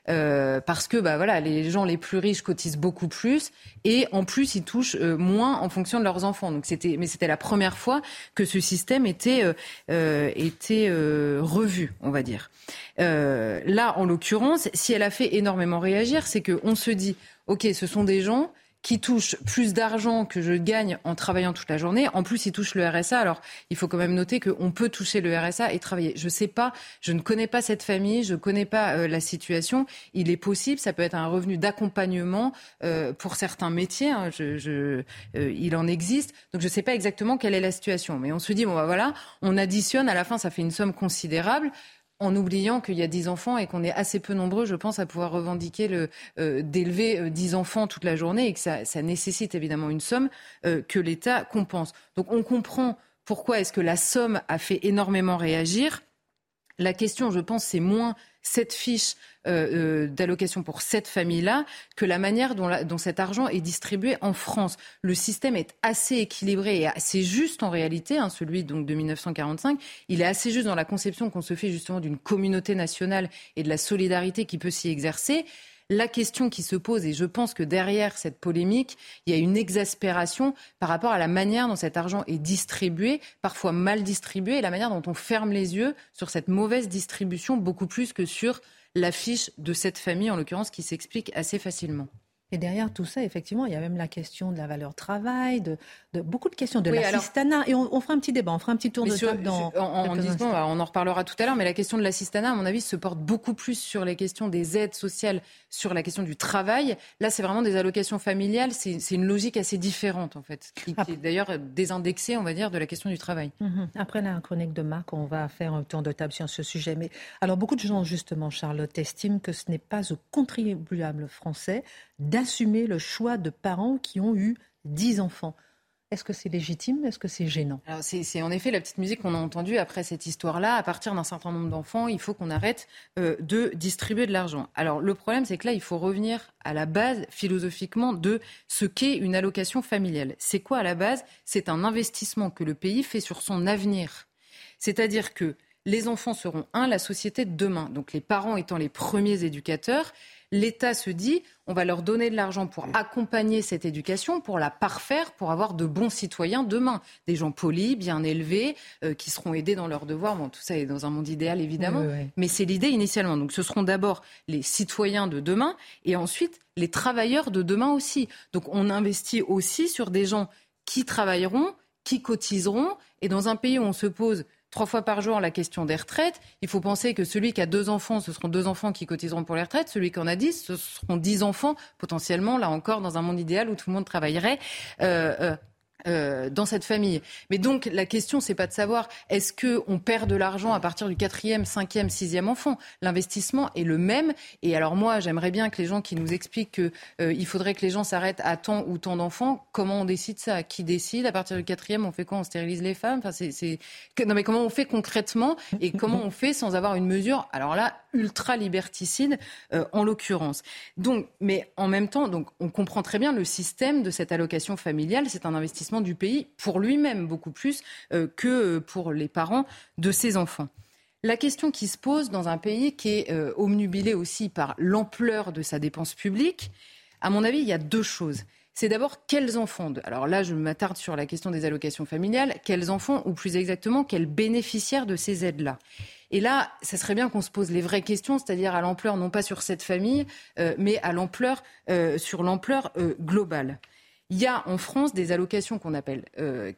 Euh, parce que bah, voilà, les gens les plus riches cotisent beaucoup plus et en plus ils touchent euh, moins en fonction de leurs enfants. Donc c'était, mais c'était la première fois que ce système était était revu, on va dire. là, en l'occurrence, si elle a fait énormément réagir, c'est que on se dit, ok, ce sont des gens qui touche plus d'argent que je gagne en travaillant toute la journée. En plus, il touche le RSA. Alors, il faut quand même noter qu'on peut toucher le RSA et travailler. Je ne sais pas, je ne connais pas cette famille, je ne connais pas euh, la situation. Il est possible, ça peut être un revenu d'accompagnement euh, pour certains métiers. Hein. je, je, euh, il en existe. Donc, je ne sais pas exactement quelle est la situation. Mais on se dit, bon, bah, voilà, on additionne, à la fin, ça fait une somme considérable en oubliant qu'il y a 10 enfants et qu'on est assez peu nombreux, je pense, à pouvoir revendiquer euh, d'élever 10 euh, enfants toute la journée et que ça, nécessite évidemment une somme euh, que l'État compense. Donc on comprend pourquoi est-ce que la somme a fait énormément réagir. La question, je pense, c'est moins cette fiche euh, euh, d'allocation pour cette famille-là que la manière dont, dont, cet argent est distribué en France. Le système est assez équilibré et assez juste en réalité, hein, celui donc de 1945. Il est assez juste dans la conception qu'on se fait justement d'une communauté nationale et de la solidarité qui peut s'y exercer la question qui se pose, et je pense que derrière cette polémique, il y a une exaspération par rapport à la manière dont cet argent est distribué, parfois mal distribué, et la manière dont on ferme les yeux sur cette mauvaise distribution, beaucoup plus que sur l'affiche de cette famille, en l'occurrence, qui s'explique assez facilement. Et derrière tout ça, effectivement, il y a même la question de la valeur travail, de, beaucoup de questions de l'assistanat. Et on, fera un petit débat, on fera un petit tour de table dans. En, disant, on en reparlera tout à l'heure, mais la question de l'assistanat, à mon avis, se porte beaucoup plus sur les questions des aides sociales, sur la question du travail. Là, c'est vraiment des allocations familiales. C'est une logique assez différente, en fait, qui, est d'ailleurs désindexée, on va dire, de la question du travail. Mhm. Après la chronique de Marc, on va faire un tour de table sur ce sujet. Mais alors, beaucoup de gens, justement, Charlotte, estiment que ce n'est pas aux contribuables français d'assumer le choix de parents qui ont eu 10 enfants. est-ce que c'est légitime? Est-ce que c'est gênant? C'est, en effet la petite musique qu'on a entendue après cette histoire-là. À partir d'un certain nombre d'enfants, il faut qu'on arrête euh, de distribuer de l'argent. Alors le problème, c'est que là, il faut revenir à la base philosophiquement de ce qu'est une allocation familiale. C'est quoi à la base? C'est un investissement que le pays fait sur son avenir. C'est-à-dire que les enfants seront, un, la société de demain, donc les parents étant les premiers éducateurs, l'État se dit, on va leur donner de l'argent pour accompagner cette éducation, pour la parfaire, pour avoir de bons citoyens demain. Des gens polis, bien élevés, euh, qui seront aidés dans leurs devoirs. Bon, tout ça est dans un monde idéal, évidemment. Mais c'est l'idée initialement. Donc ce seront d'abord les citoyens de demain et ensuite les travailleurs de demain aussi. Donc on investit aussi sur des gens qui travailleront, qui cotiseront. Et dans un pays où on se pose trois fois par jour la question des retraites, il faut penser que celui qui a deux enfants, ce seront deux enfants qui cotiseront pour les retraites. Celui qui en a dix, ce seront dix enfants, potentiellement, là encore, dans un monde idéal où tout le monde travaillerait. Euh, euh, euh, dans cette famille. Mais donc la question, c'est pas de savoir est-ce que on perd de l'argent à partir du quatrième, cinquième, sixième enfant? L'investissement est le même. Et alors moi, j'aimerais bien que les gens qui nous expliquent qu'il euh, faudrait que les gens s'arrêtent à tant ou tant d'enfants. Comment on décide ça? Qui décide? À partir du quatrième, on fait quoi? On stérilise les femmes? Enfin, c'est non mais comment on fait concrètement? Et comment on fait sans avoir une mesure? Alors là, ultra liberticide euh, en l'occurrence. Donc, mais en même temps, donc on comprend très bien le système de cette allocation familiale. C'est un investissement du pays pour lui-même, beaucoup plus euh, que pour les parents de ses enfants. La question qui se pose dans un pays qui est euh, omnubilé aussi par l'ampleur de sa dépense publique, à mon avis, il y a deux choses. C'est d'abord quels enfants, alors là je m'attarde sur la question des allocations familiales, quels enfants, ou plus exactement, quels bénéficiaires de ces aides-là? Et là, ça serait bien qu'on se pose les vraies questions, c'est-à-dire à, l'ampleur, non pas sur cette famille, euh, mais l'ampleur, sur l'ampleur globale. Il y a en France des allocations qu'on appelle, euh,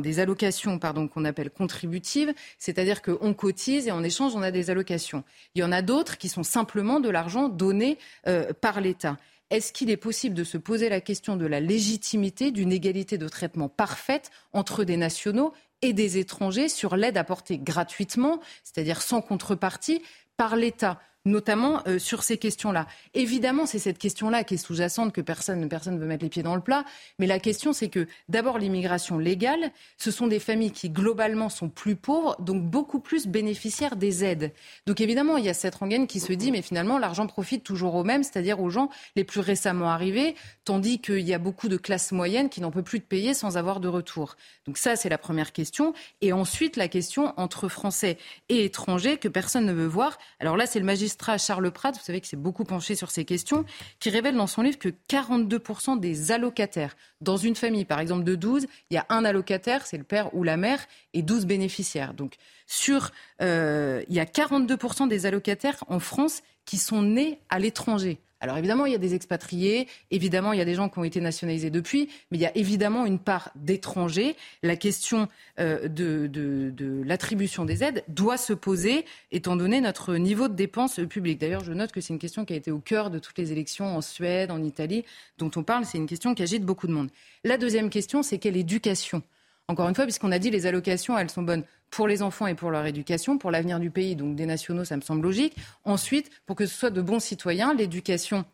des allocations qu'on appelle contributives, c'est-à-dire qu'on cotise et en échange on a des allocations. Il y en a d'autres qui sont simplement de l'argent donné euh, par l'État. Est-ce qu'il est possible de se poser la question de la légitimité d'une égalité de traitement parfaite entre des nationaux et des étrangers sur l'aide apportée gratuitement, c'est-à-dire sans contrepartie, par l'État notamment euh, sur ces questions-là. Évidemment, c'est cette question-là qui est sous-jacente que personne personne veut mettre les pieds dans le plat. Mais la question, c'est que d'abord l'immigration légale, ce sont des familles qui globalement sont plus pauvres, donc beaucoup plus bénéficiaires des aides. Donc évidemment, il y a cette rengaine qui se dit, mais finalement, l'argent profite toujours aux mêmes, c'est-à-dire aux gens les plus récemment arrivés, tandis qu'il y a beaucoup de classes moyennes qui n'en peuvent plus de payer sans avoir de retour. Donc ça, c'est la première question. Et ensuite, la question entre Français et étrangers que personne ne veut voir. Alors là, c'est le magistrat Charles Pratt, vous savez que s'est beaucoup penché sur ces questions, qui révèle dans son livre que 42% des allocataires dans une famille, par exemple de 12, il y a un allocataire, c'est le père ou la mère, et 12 bénéficiaires. Donc sur, euh, il y a 42% des allocataires en France qui sont nés à l'étranger. Alors évidemment, il y a des expatriés, évidemment, il y a des gens qui ont été nationalisés depuis, mais il y a évidemment une part d'étrangers. La question euh, de, l'attribution des aides doit se poser, étant donné notre niveau de dépenses publiques. D'ailleurs, je note que c'est une question qui a été au cœur de toutes les élections en Suède, en Italie, dont on parle. C'est une question qui agite beaucoup de monde. La deuxième question, c'est quelle éducation encore une fois, puisqu'on a dit les allocations, elles sont bonnes pour les enfants et pour leur éducation, pour l'avenir du pays, donc des nationaux, ça me semble logique. Ensuite, pour que ce soit de bons citoyens, l'éducation.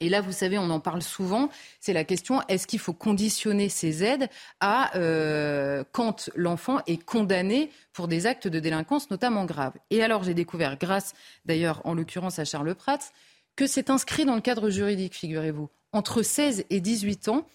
Et là, vous savez, on en parle souvent. C'est la question est-ce qu'il faut conditionner ces aides à euh, quand l'enfant est condamné pour des actes de délinquance, notamment graves? Et alors, j'ai découvert, grâce d'ailleurs en l'occurrence à Charles Prats, que c'est inscrit dans le cadre juridique, figurez-vous. Entre 16 et 18 ans,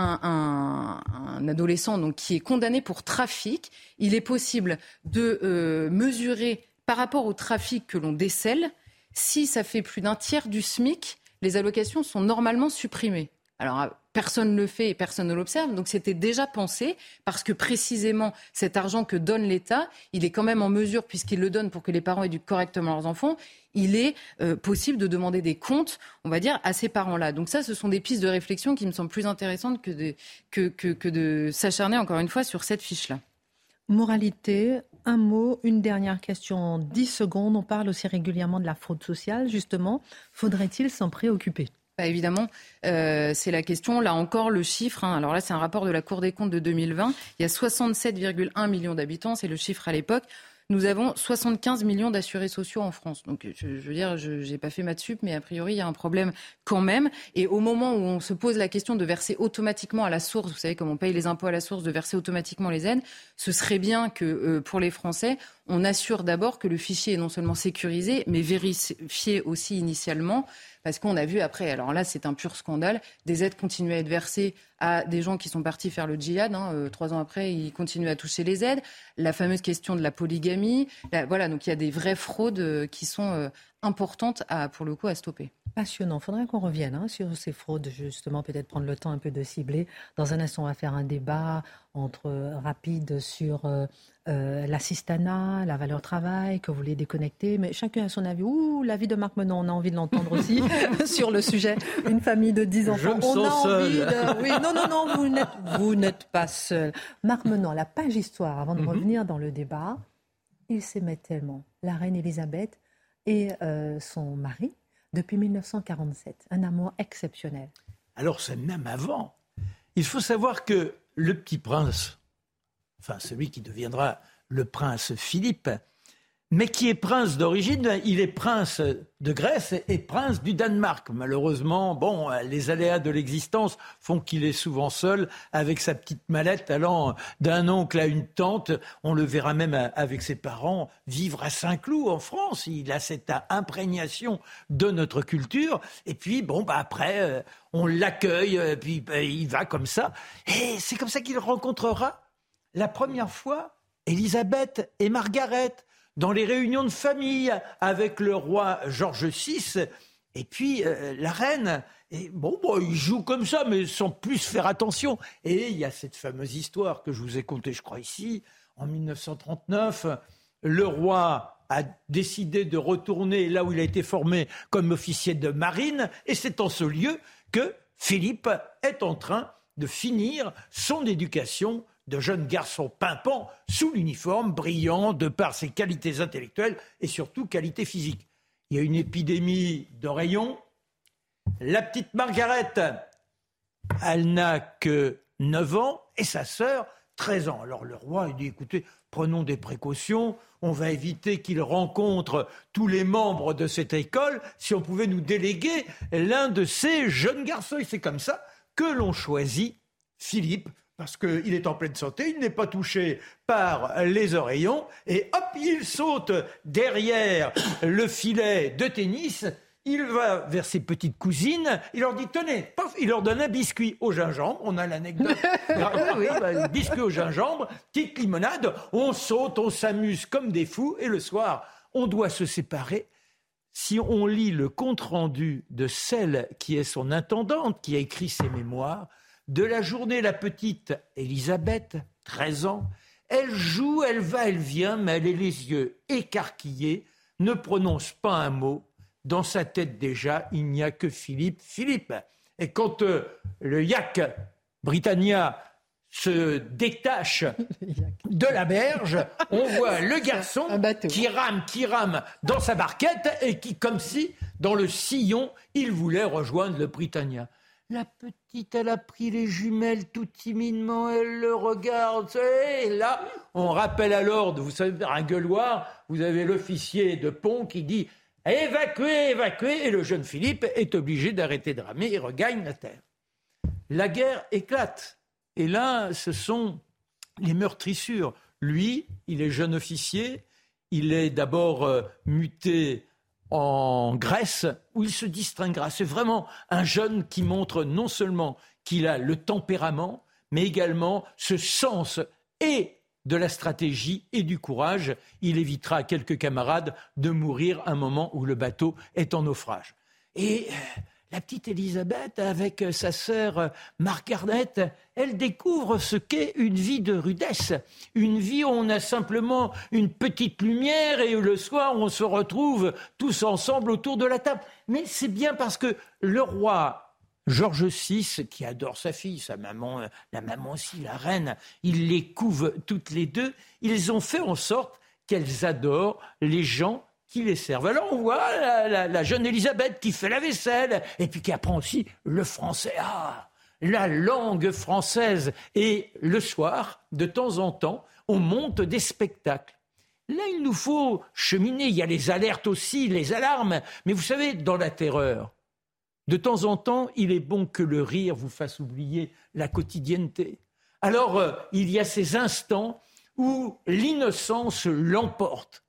un, adolescent donc, qui est condamné pour trafic, il est possible de euh, mesurer par rapport au trafic que l'on décèle, si ça fait plus d'un tiers du SMIC, les allocations sont normalement supprimées. Alors, personne ne le fait et personne ne l'observe. Donc c'était déjà pensé parce que précisément cet argent que donne l'État, il est quand même en mesure, puisqu'il le donne pour que les parents éduquent correctement leurs enfants, il est euh, possible de demander des comptes, on va dire, à ces parents-là. Donc ça, ce sont des pistes de réflexion qui me semblent plus intéressantes que de, que, que de s'acharner encore une fois sur cette fiche-là. Moralité, un mot, une dernière question en 10 secondes. On parle aussi régulièrement de la fraude sociale, justement. Faudrait-il s'en préoccuper? Bah, évidemment, euh, c'est la question. Là encore, le chiffre, hein. alors là, c'est un rapport de la Cour des comptes de 2020. Il y a 67,1 millions d'habitants, c'est le chiffre à l'époque. nous avons 75 millions d'assurés sociaux en France. Donc, je, veux dire, je n'ai pas fait ma sup, mais a priori, il y a un problème quand même. Et au moment où on se pose la question de verser automatiquement à la source, vous savez, comme on paye les impôts à la source, de verser automatiquement les aides, ce serait bien que euh, pour les Français, on assure d'abord que le fichier est non seulement sécurisé, mais vérifié aussi initialement parce qu'on a vu après, alors là c'est un pur scandale, des aides continuent à être versées à des gens qui sont partis faire le djihad. Hein, euh, trois ans après, ils continuent à toucher les aides. La fameuse question de la polygamie. voilà, donc il y a des vraies fraudes euh, qui sont euh, importantes pour le coup, à stopper. Passionnant. Il faudrait qu'on revienne hein, sur ces fraudes, justement, peut-être prendre le temps un peu de cibler. Dans un instant, on va faire un débat entre rapide sur euh, l'assistanat, la valeur travail, que vous voulez déconnecter, mais chacun a son avis. Ouh, l'avis de Marc Menon, on a envie de l'entendre aussi sur le sujet. Une famille de 10 enfants, on a envie de... Oui, non, non, non, vous n'êtes pas seul. Marc Menon, la page histoire, avant de mhm. revenir dans le débat, il s'aimait tellement, la reine Elisabeth et euh, son mari, depuis 1947. Un amour exceptionnel. Alors c'est même avant. Il faut savoir que le petit prince, enfin celui qui deviendra le prince Philippe, mais qui est prince d'origine, il est prince de Grèce et prince du Danemark. Malheureusement, bon, les aléas de l'existence font qu'il est souvent seul avec sa petite mallette allant d'un oncle à une tante. On le verra même avec ses parents vivre à Saint-Cloud en France. Il a cette imprégnation de notre culture. Et puis, bon, bah après, euh, on l'accueille, euh, puis bah, il va comme ça. Et c'est comme ça qu'il rencontrera la première fois Elisabeth et Margaret dans les réunions de famille avec le roi George VI et puis euh, la reine. Bon, ils jouent comme ça, mais sans plus faire attention. Et il y a cette fameuse histoire que je vous ai contée, je crois, ici, en 1939. Le roi a décidé de retourner là où il a été formé comme officier de marine, et c'est en ce lieu que Philippe est en train de finir son éducation de jeunes garçons pimpants sous l'uniforme, brillant de par ses qualités intellectuelles et surtout qualités physiques. Il y a une épidémie de rayons. La petite Margaret, elle n'a que 9 ans et sa sœur, 13 ans. Alors le roi, il dit, écoutez, prenons des précautions, on va éviter qu'il rencontre tous les membres de cette école si on pouvait nous déléguer l'un de ces jeunes garçons. Et c'est comme ça que l'on choisit Philippe parce qu'il est en pleine santé, il n'est pas touché par les oreillons, et hop, il saute derrière le filet de tennis, il va vers ses petites cousines, il leur dit tenez, paf, il leur donne un biscuit au gingembre, on a l'anecdote, oui, bah, biscuit au gingembre, petite limonade, on saute, on s'amuse comme des fous, et le soir, on doit se séparer. Si on lit le compte-rendu de celle qui est son intendante, qui a écrit ses mémoires, de la journée, la petite Elisabeth, 13 ans, elle joue, elle va, elle vient, mais elle est les yeux écarquillés, ne prononce pas un mot. Dans sa tête déjà, il n'y a que Philippe, Philippe. Et quand euh, le yak Britannia se détache de la berge, on voit le garçon qui rame, qui rame dans sa barquette et qui, comme si, dans le sillon, il voulait rejoindre le Britannia. La petite, elle a pris les jumelles tout timidement, elle le regarde. Et là, on rappelle à l'ordre, vous savez, un gueuloir, vous avez l'officier de pont qui dit évacuez, évacuez, et le jeune Philippe est obligé d'arrêter de ramer et regagne la terre. La guerre éclate. Et là, ce sont les meurtrissures. Lui, il est jeune officier, il est d'abord euh, muté en Grèce où il se distinguera. C'est vraiment un jeune qui montre non seulement qu'il a le tempérament, mais également ce sens et de la stratégie et du courage. Il évitera à quelques camarades de mourir un moment où le bateau est en naufrage. Et euh, la petite Elisabeth, avec sa sœur Margaret, elle découvre ce qu'est une vie de rudesse, une vie où on a simplement une petite lumière et le soir on se retrouve tous ensemble autour de la table. Mais c'est bien parce que le roi Georges VI, qui adore sa fille, sa maman, la maman aussi, la reine, il les couve toutes les deux, ils ont fait en sorte qu'elles adorent les gens qui les servent. Alors on voit la, jeune Elisabeth qui fait la vaisselle et puis qui apprend aussi le français. Ah, la langue française. Et le soir, de temps en temps, on monte des spectacles. Là, il nous faut cheminer. Il y a les alertes aussi, les alarmes. Mais vous savez, dans la terreur, de temps en temps, il est bon que le rire vous fasse oublier la quotidienneté. Alors, euh, il y a ces instants où l'innocence l'emporte.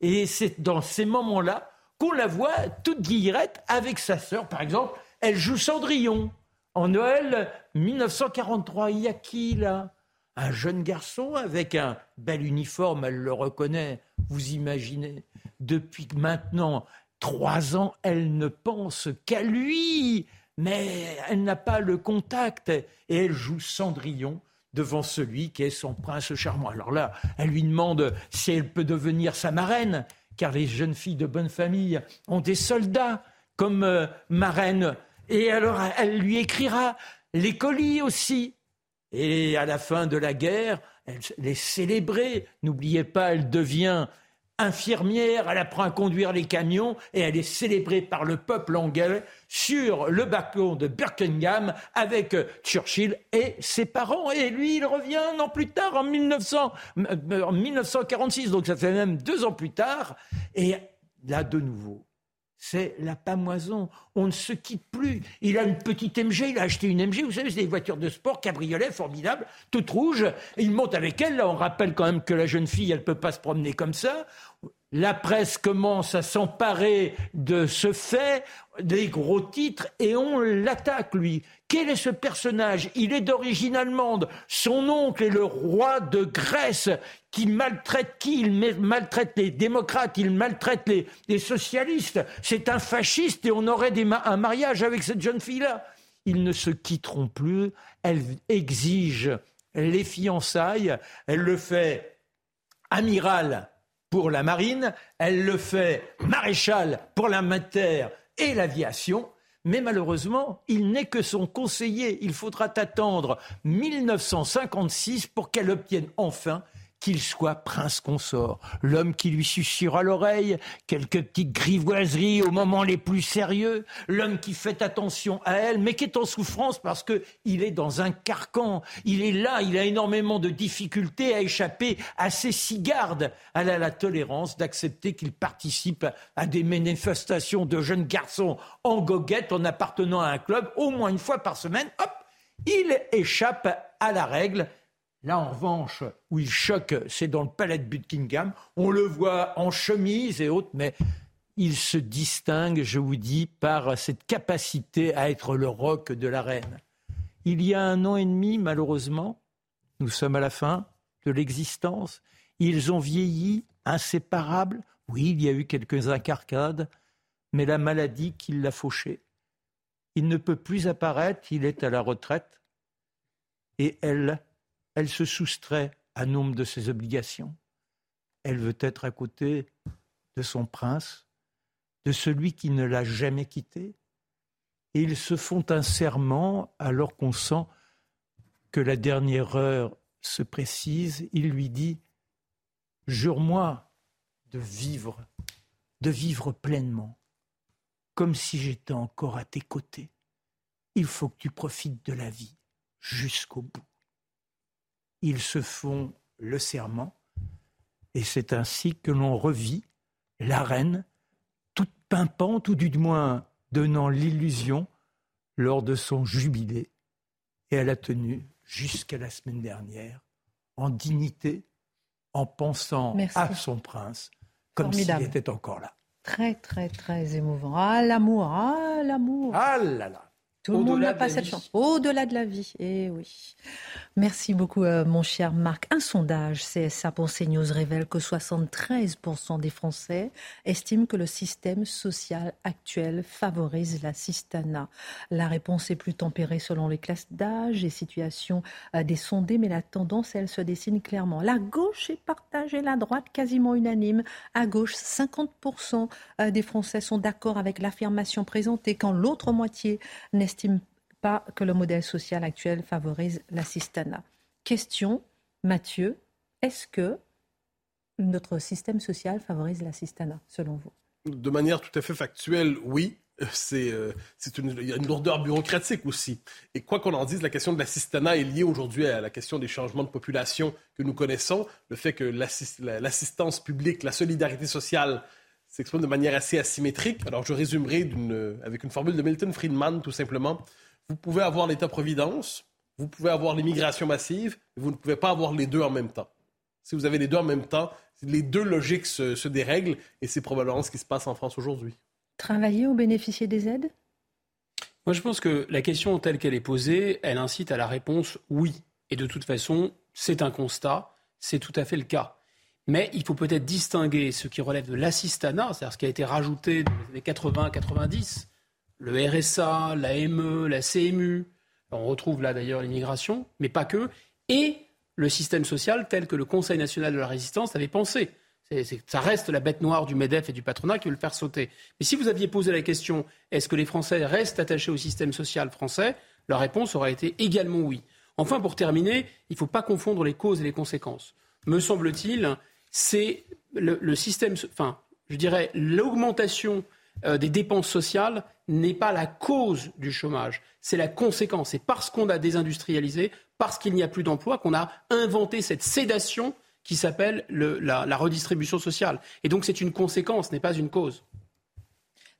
Et c'est dans ces moments-là qu'on la voit toute guillerette avec sa sœur. Par exemple, elle joue Cendrillon. En Noël 1943, il y a qui là? Un jeune garçon avec un bel uniforme, elle le reconnaît, vous imaginez. Depuis maintenant trois ans, elle ne pense qu'à lui, mais elle n'a pas le contact et elle joue Cendrillon devant celui qui est son prince charmant. Alors là, elle lui demande si elle peut devenir sa marraine, car les jeunes filles de bonne famille ont des soldats comme euh, marraine. Et alors, elle lui écrira les colis aussi. Et à la fin de la guerre, elle les célébrer. N'oubliez pas, elle devient infirmière, elle apprend à conduire les camions et elle est célébrée par le peuple anglais sur le balcon de Buckingham avec Churchill et ses parents. Et lui, il revient un an plus tard, en, 1900, en 1946, donc ça fait même deux ans plus tard. Et là, de nouveau, c'est la pamoison. On ne se quitte plus. Il a une petite MG, il a acheté une MG, vous savez, c'est des voitures de sport, cabriolet, formidable, toute rouge. Il monte avec elle. Là, on rappelle quand même que la jeune fille, elle ne peut pas se promener comme ça. La presse commence à s'emparer de ce fait, des gros titres, et on l'attaque, lui. Quel est ce personnage? Il est d'origine allemande. Son oncle est le roi de Grèce qui maltraite qui? Il maltraite les démocrates, il maltraite les, socialistes. C'est un fasciste et on aurait un mariage avec cette jeune fille-là. Ils ne se quitteront plus. Elle exige les fiançailles. Elle le fait amiral pour la marine, elle le fait maréchal pour la matière et l'aviation. Mais malheureusement, il n'est que son conseiller. Il faudra attendre 1956 pour qu'elle obtienne enfin qu'il soit prince consort, l'homme qui lui susurre à l'oreille quelques petites grivoiseries au moment les plus sérieux, l'homme qui fait attention à elle, mais qui est en souffrance parce que il est dans un carcan, il est là, il a énormément de difficultés à échapper à ses six gardes. Elle a la tolérance d'accepter qu'il participe à des manifestations de jeunes garçons en goguette en appartenant à un club au moins une fois par semaine. Hop, il échappe à la règle Là, en revanche, où il choque, c'est dans le palais de Buckingham. On le voit en chemise et autres, mais il se distingue, je vous dis, par cette capacité à être le roc de la reine. Il y a un an et demi, malheureusement, nous sommes à la fin de l'existence. Ils ont vieilli, inséparables. Oui, il y a eu quelques incarcades, mais la maladie qui l'a fauché. Il ne peut plus apparaître, il est à la retraite. Et elle, elle se soustrait à nombre de ses obligations. Elle veut être à côté de son prince, de celui qui ne l'a jamais quitté. Et ils se font un serment alors qu'on sent que la dernière heure se précise. Il lui dit Jure-moi de vivre, de vivre pleinement, comme si j'étais encore à tes côtés. Il faut que tu profites de la vie jusqu'au bout ils se font le serment, et c'est ainsi que l'on revit la reine, toute pimpante, ou du moins donnant l'illusion, lors de son jubilé, et elle a tenu jusqu'à la semaine dernière, en dignité, en pensant à son prince, comme s'il était encore là. Très, très, très émouvant. Ah, l'amour, ah, l'amour. Ah là là. Tout le monde n'a pas cette chance. Au-delà de la vie, eh oui. Merci beaucoup, euh, mon cher Marc. Un sondage CSA pour CNews révèle que 73% des Français estiment que le système social actuel favorise la cistana. La réponse est plus tempérée selon les classes d'âge et situations euh, des sondés, mais la tendance, elle, se dessine clairement. La gauche est partagée, la droite quasiment unanime. À gauche, 50% euh, des Français sont d'accord avec l'affirmation présentée, quand l'autre moitié n'est n'estime pas que le modèle social actuel favorise l'assistanat. Question, Mathieu, est-ce que notre système social favorise l'assistanat, selon vous? De manière tout à fait factuelle, oui. euh, c'est une, il y a une lourdeur bureaucratique aussi. Et quoi qu'on en dise, la question de l'assistanat est liée aujourd'hui à la question des changements de population que nous connaissons, le fait que l'assistance publique, la solidarité sociale s'exprime de manière assez asymétrique. Alors je résumerai avec une formule de Milton Friedman tout simplement. Vous pouvez avoir l'État-providence, vous pouvez avoir l'immigration massive, mais vous ne pouvez pas avoir les deux en même temps. Si vous avez les deux en même temps, les deux logiques se, se dérèglent et c'est probablement ce qui se passe en France aujourd'hui. Travailler ou bénéficier des aides? Moi, je pense que la question telle qu'elle est posée, elle incite à la réponse oui. Et de toute façon, c'est un constat, c'est tout à fait le cas. Mais il faut peut-être distinguer ce qui relève de l'assistanat, c'est-à-dire ce qui a été rajouté dans les années 80-90, le RSA, l'AME, la CMU, on retrouve là d'ailleurs l'immigration, mais pas que, et le système social tel que le Conseil national de la résistance avait pensé. ça reste la bête noire du MEDEF et du patronat qui veut le faire sauter. Mais si vous aviez posé la question est-ce que les Français restent attachés au système social français la réponse aurait été également oui. Enfin, pour terminer, il ne faut pas confondre les causes et les conséquences. Me semble-t-il, c'est le, système, enfin, je dirais, l'augmentation euh, des dépenses sociales n'est pas la cause du chômage, c'est la conséquence. C'est parce qu'on a désindustrialisé, parce qu'il n'y a plus d'emploi, qu'on a inventé cette sédation qui s'appelle la, redistribution sociale. Et donc c'est une conséquence, n'est pas une cause.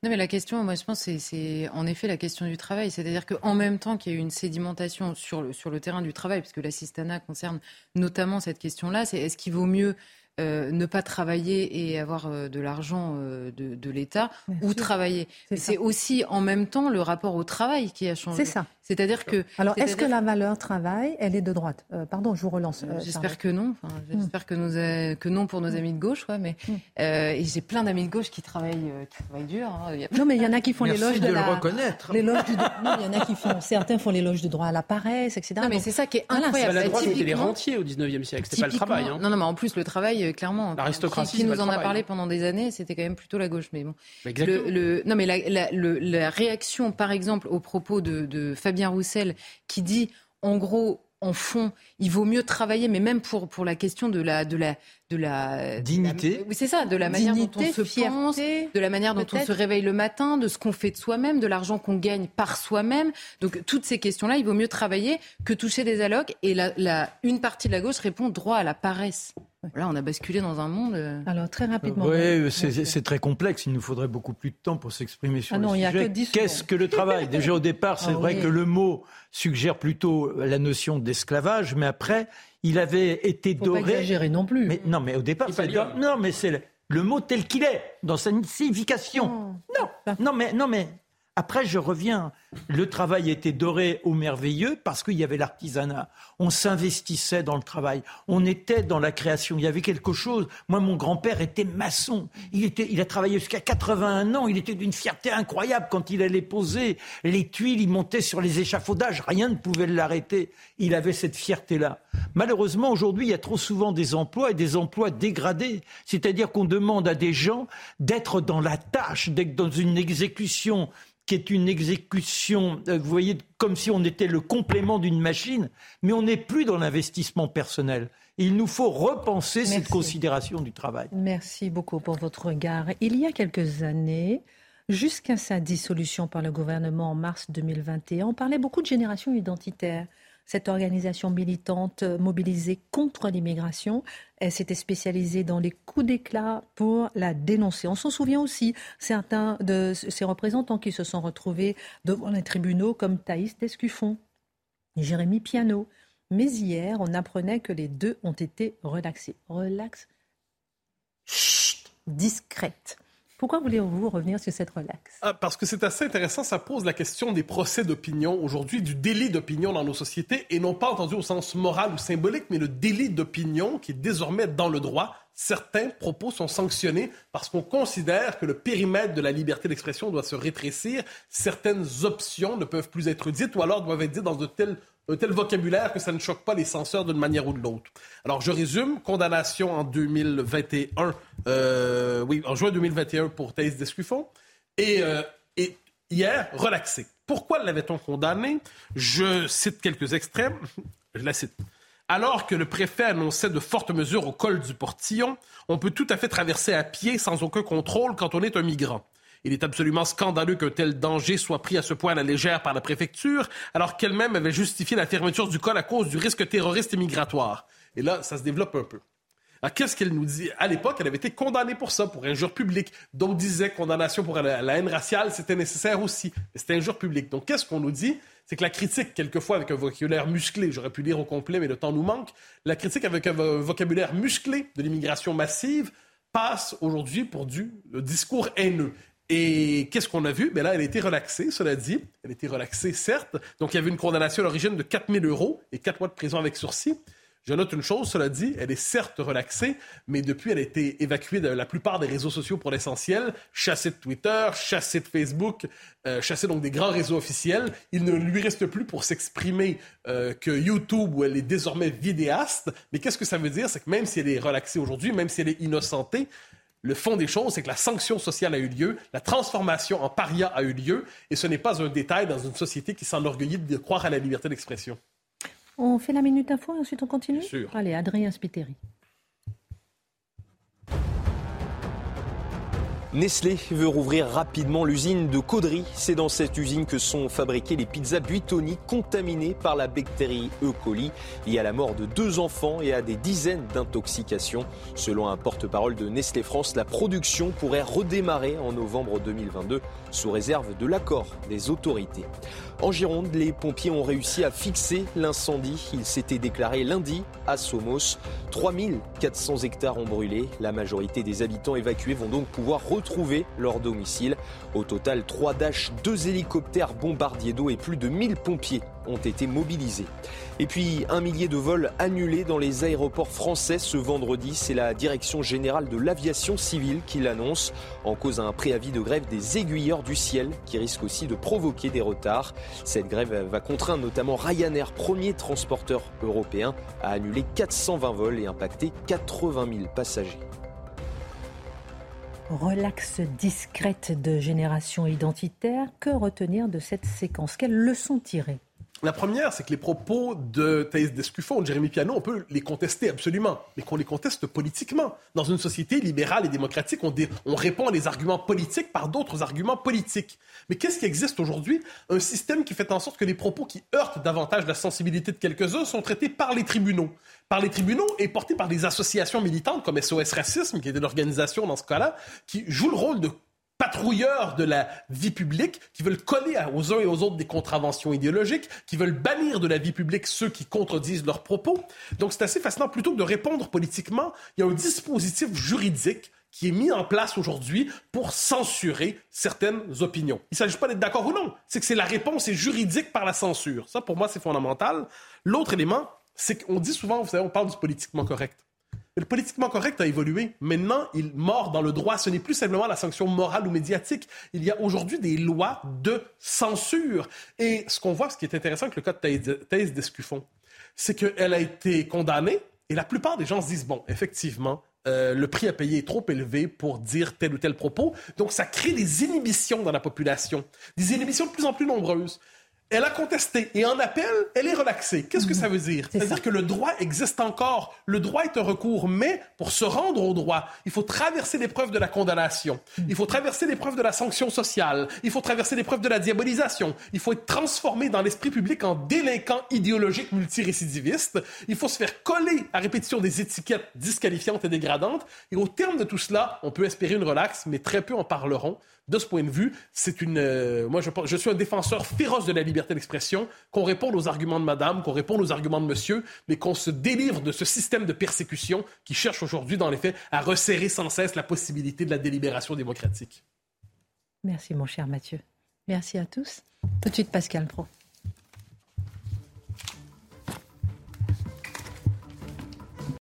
Non, mais la question, moi, je pense, c'est en effet la question du travail. C'est-à-dire qu'en même temps qu'il y a eu une sédimentation sur le, sur le terrain du travail, puisque l'assistanat concerne notamment cette question-là, c'est est-ce qu'il vaut mieux euh, ne pas travailler et avoir euh, de l'argent euh, de, l'État ou travailler. C'est aussi en même temps le rapport au travail qui a changé. C'est ça. C'est-à-dire que. Alors, est-ce que la valeur travail, elle est de droite? Pardon, je vous relance. j'espère que non. j'espère hmm. que, nous que non pour nos hmm. amis de gauche, ouais, mais hmm. et j'ai plein d'amis de gauche qui travaillent, qui travaillent dur. Hein. Non, mais il y en a qui font l'éloge de, de la. reconnaître. L'éloge du. Non, il y en a qui font. Certains font l'éloge du droit à la paresse, etc. Non, mais c'est ça qui est incroyable. la droite, c'était les rentiers au 19e siècle. C'était pas le travail. Hein. Non, non, mais en plus le travail euh, clairement. L'aristocratie. Qui nous en a parlé hein. pendant des années, c'était quand même plutôt la gauche. Mais bon. Le, non, mais la, la, réaction, par exemple, au propos de, de Fabien Roussel, qui dit, en gros, en fond, il vaut mieux travailler, mais même pour, pour la question de la, de la, de la dignité. oui, c'est ça, de la manière dont on se pense, de la manière dont on se réveille le matin, de ce qu'on fait de soi-même, de l'argent qu'on gagne par soi-même. Donc toutes ces questions-là, il vaut mieux travailler que toucher des allocs. Et la, la, une partie de la gauche répond droit à la paresse. Là, on a basculé dans un monde. Euh, Alors, très rapidement. Oui, c'est très complexe. Il nous faudrait beaucoup plus de temps pour s'exprimer sur ah le sujet. Qu'est-ce que le travail? Déjà, au départ, c'est ah vrai que le mot suggère plutôt la notion d'esclavage, mais après, il avait été Faut doré. Pas exagérer non plus. Mais, non, mais au départ, c'est non, mais c'est le, mot tel qu'il est dans sa signification. Non, non, mais non, mais après, je reviens. Le travail était doré au merveilleux parce qu'il y avait l'artisanat. On s'investissait dans le travail. On était dans la création. Il y avait quelque chose. Moi, mon grand-père était maçon. Il, était, il a travaillé jusqu'à 81 ans. Il était d'une fierté incroyable quand il allait poser les tuiles. Il montait sur les échafaudages. Rien ne pouvait l'arrêter. Il avait cette fierté-là. Malheureusement, aujourd'hui, il y a trop souvent des emplois et des emplois dégradés. C'est-à-dire qu'on demande à des gens d'être dans la tâche, d'être dans une exécution qui est une exécution, euh, vous voyez, comme si on était le complément d'une machine, mais on n'est plus dans l'investissement personnel. Il nous faut repenser cette considération du travail. Merci beaucoup pour votre regard. Il y a quelques années, jusqu'à sa dissolution par le gouvernement en mars 2021, on parlait beaucoup de génération identitaire cette organisation militante mobilisée contre l'immigration. Elle s'était spécialisée dans les coups d'éclat pour la dénoncer. On s'en souvient aussi, certains de ces représentants qui se sont retrouvés devant les tribunaux comme Thaïs Descuffon, Jérémy Piano. Mais hier, on apprenait que les deux ont été relaxés. Relax. Chut, discrète. Pourquoi voulez-vous revenir sur cette relaxe? Ah, Parce que c'est assez intéressant. Ça pose la question des procès d'opinion aujourd'hui, du délit d'opinion dans nos sociétés, et non pas entendu au sens moral ou symbolique, mais le délit d'opinion qui est désormais dans le droit. Certains propos sont sanctionnés parce qu'on considère que le périmètre de la liberté d'expression doit se rétrécir. Certaines options ne peuvent plus être dites ou alors doivent être dites dans de telles un tel vocabulaire que ça ne choque pas les censeurs d'une manière ou de l'autre. Alors, je résume. Condamnation en 2021, euh, oui, en juin 2021 pour Thaïs Descuffon. Et, euh, et hier, relaxé. Pourquoi l'avait-on condamné? Je cite quelques extrêmes. Je la cite. Alors que le préfet annonçait de fortes mesures au col du Portillon, on peut tout à fait traverser à pied sans aucun contrôle quand on est un migrant. Il est absolument scandaleux qu'un tel danger soit pris à ce point à la légère par la préfecture, alors qu'elle-même avait justifié la fermeture du col à cause du risque terroriste et migratoire. Et là, ça se développe un peu. Alors, qu'est-ce qu'elle nous dit? À l'époque, elle avait été condamnée pour ça, pour injure publique. Donc, disait condamnation pour la, haine raciale, c'était nécessaire aussi. C'était injure publique. Donc, qu'est-ce qu'on nous dit? c'est que la critique, quelquefois avec un vocabulaire musclé, j'aurais pu lire au complet, mais le temps nous manque, la critique avec un vocabulaire musclé de l'immigration massive passe aujourd'hui pour du discours haineux. Et qu'est-ce qu'on a vu? Bien là, elle a été relaxée, cela dit. Elle a été relaxée, certes. Donc, il y avait une condamnation à l'origine de 4 000 euros et 4 mois de prison avec sursis. Je note une chose, cela dit, elle est certes relaxée, mais depuis, elle a été évacuée de la plupart des réseaux sociaux pour l'essentiel, chassée de Twitter, chassée de Facebook, euh, chassée donc des grands réseaux officiels. Il ne lui reste plus pour s'exprimer euh, que YouTube, où elle est désormais vidéaste. Mais qu'est-ce que ça veut dire? C'est que même si elle est relaxée aujourd'hui, même si elle est innocentée, le fond des choses, c'est que la sanction sociale a eu lieu, la transformation en paria a eu lieu, et ce n'est pas un détail dans une société qui s'enorgueillit de croire à la liberté d'expression. On fait la minute info et ensuite on continue Allez, Adrien Spiteri. Nestlé veut rouvrir rapidement l'usine de Caudry. C'est dans cette usine que sont fabriquées les pizzas Buitoni contaminées par la bactérie E. coli, liée à la mort de deux enfants et à des dizaines d'intoxications. Selon un porte-parole de Nestlé France, la production pourrait redémarrer en novembre 2022 sous réserve de l'accord des autorités. En Gironde, les pompiers ont réussi à fixer l'incendie. Il s'était déclaré lundi à Somos. 3400 hectares ont brûlé. La majorité des habitants évacués vont donc pouvoir retrouver leur domicile. Au total, 3 Dash, 2 hélicoptères bombardiers d'eau et plus de 1000 pompiers ont été mobilisés. Et puis un millier de vols annulés dans les aéroports français ce vendredi. C'est la Direction générale de l'aviation civile qui l'annonce. En cause un préavis de grève des aiguilleurs du ciel qui risque aussi de provoquer des retards. Cette grève va contraindre notamment Ryanair, premier transporteur européen, à annuler 420 vols et impacter 80 000 passagers. Relax discrète de génération identitaire, que retenir de cette séquence? Quelle leçon tirer? La première, c'est que les propos de Thaïs Descuffon, de Jérémy Piano, on peut les contester absolument, mais qu'on les conteste politiquement. Dans une société libérale et démocratique, on, on répond à des arguments politiques par d'autres arguments politiques. Mais qu'est-ce qui existe aujourd'hui? Un système qui fait en sorte que les propos qui heurtent davantage la sensibilité de quelques-uns sont traités par les tribunaux. Par les tribunaux et portés par des associations militantes comme SOS Racisme, qui était l'organisation dans ce cas-là, qui joue le rôle de patrouilleurs de la vie publique qui veulent coller aux uns et aux autres des contraventions idéologiques, qui veulent bannir de la vie publique ceux qui contredisent leurs propos. Donc c'est assez fascinant. Plutôt que de répondre politiquement, il y a un dispositif juridique qui est mis en place aujourd'hui pour censurer certaines opinions. Il ne s'agit pas d'être d'accord ou non, c'est que c'est la réponse est juridique par la censure. Ça, pour moi, c'est fondamental. L'autre élément, c'est qu'on dit souvent, vous savez, on parle du politiquement correct. Le politiquement correct a évolué. Maintenant, il mord dans le droit. Ce n'est plus simplement la sanction morale ou médiatique. Il y a aujourd'hui des lois de censure. Et ce qu'on voit, ce qui est intéressant avec le cas de Thaïs Descuffon, c'est qu'elle a été condamnée et la plupart des gens se disent, bon, effectivement, euh, le prix à payer est trop élevé pour dire tel ou tel propos. Donc, ça crée des inhibitions dans la population, des inhibitions de plus en plus nombreuses. Elle a contesté et en appel, elle est relaxée. Qu'est-ce que ça veut dire? C'est-à-dire que le droit existe encore. Le droit est un recours, mais pour se rendre au droit, il faut traverser l'épreuve de la condamnation. Il faut traverser l'épreuve de la sanction sociale. Il faut traverser l'épreuve de la diabolisation. Il faut être transformé dans l'esprit public en délinquant idéologique multirécidiviste. Il faut se faire coller à répétition des étiquettes disqualifiantes et dégradantes. Et au terme de tout cela, on peut espérer une relaxe, mais très peu en parleront de ce point de vue, c'est une. Euh, moi, je, je suis un défenseur féroce de la liberté d'expression, qu'on réponde aux arguments de madame, qu'on réponde aux arguments de monsieur, mais qu'on se délivre de ce système de persécution qui cherche aujourd'hui, dans les faits, à resserrer sans cesse la possibilité de la délibération démocratique. Merci, mon cher Mathieu. Merci à tous. Tout de suite, Pascal Pro.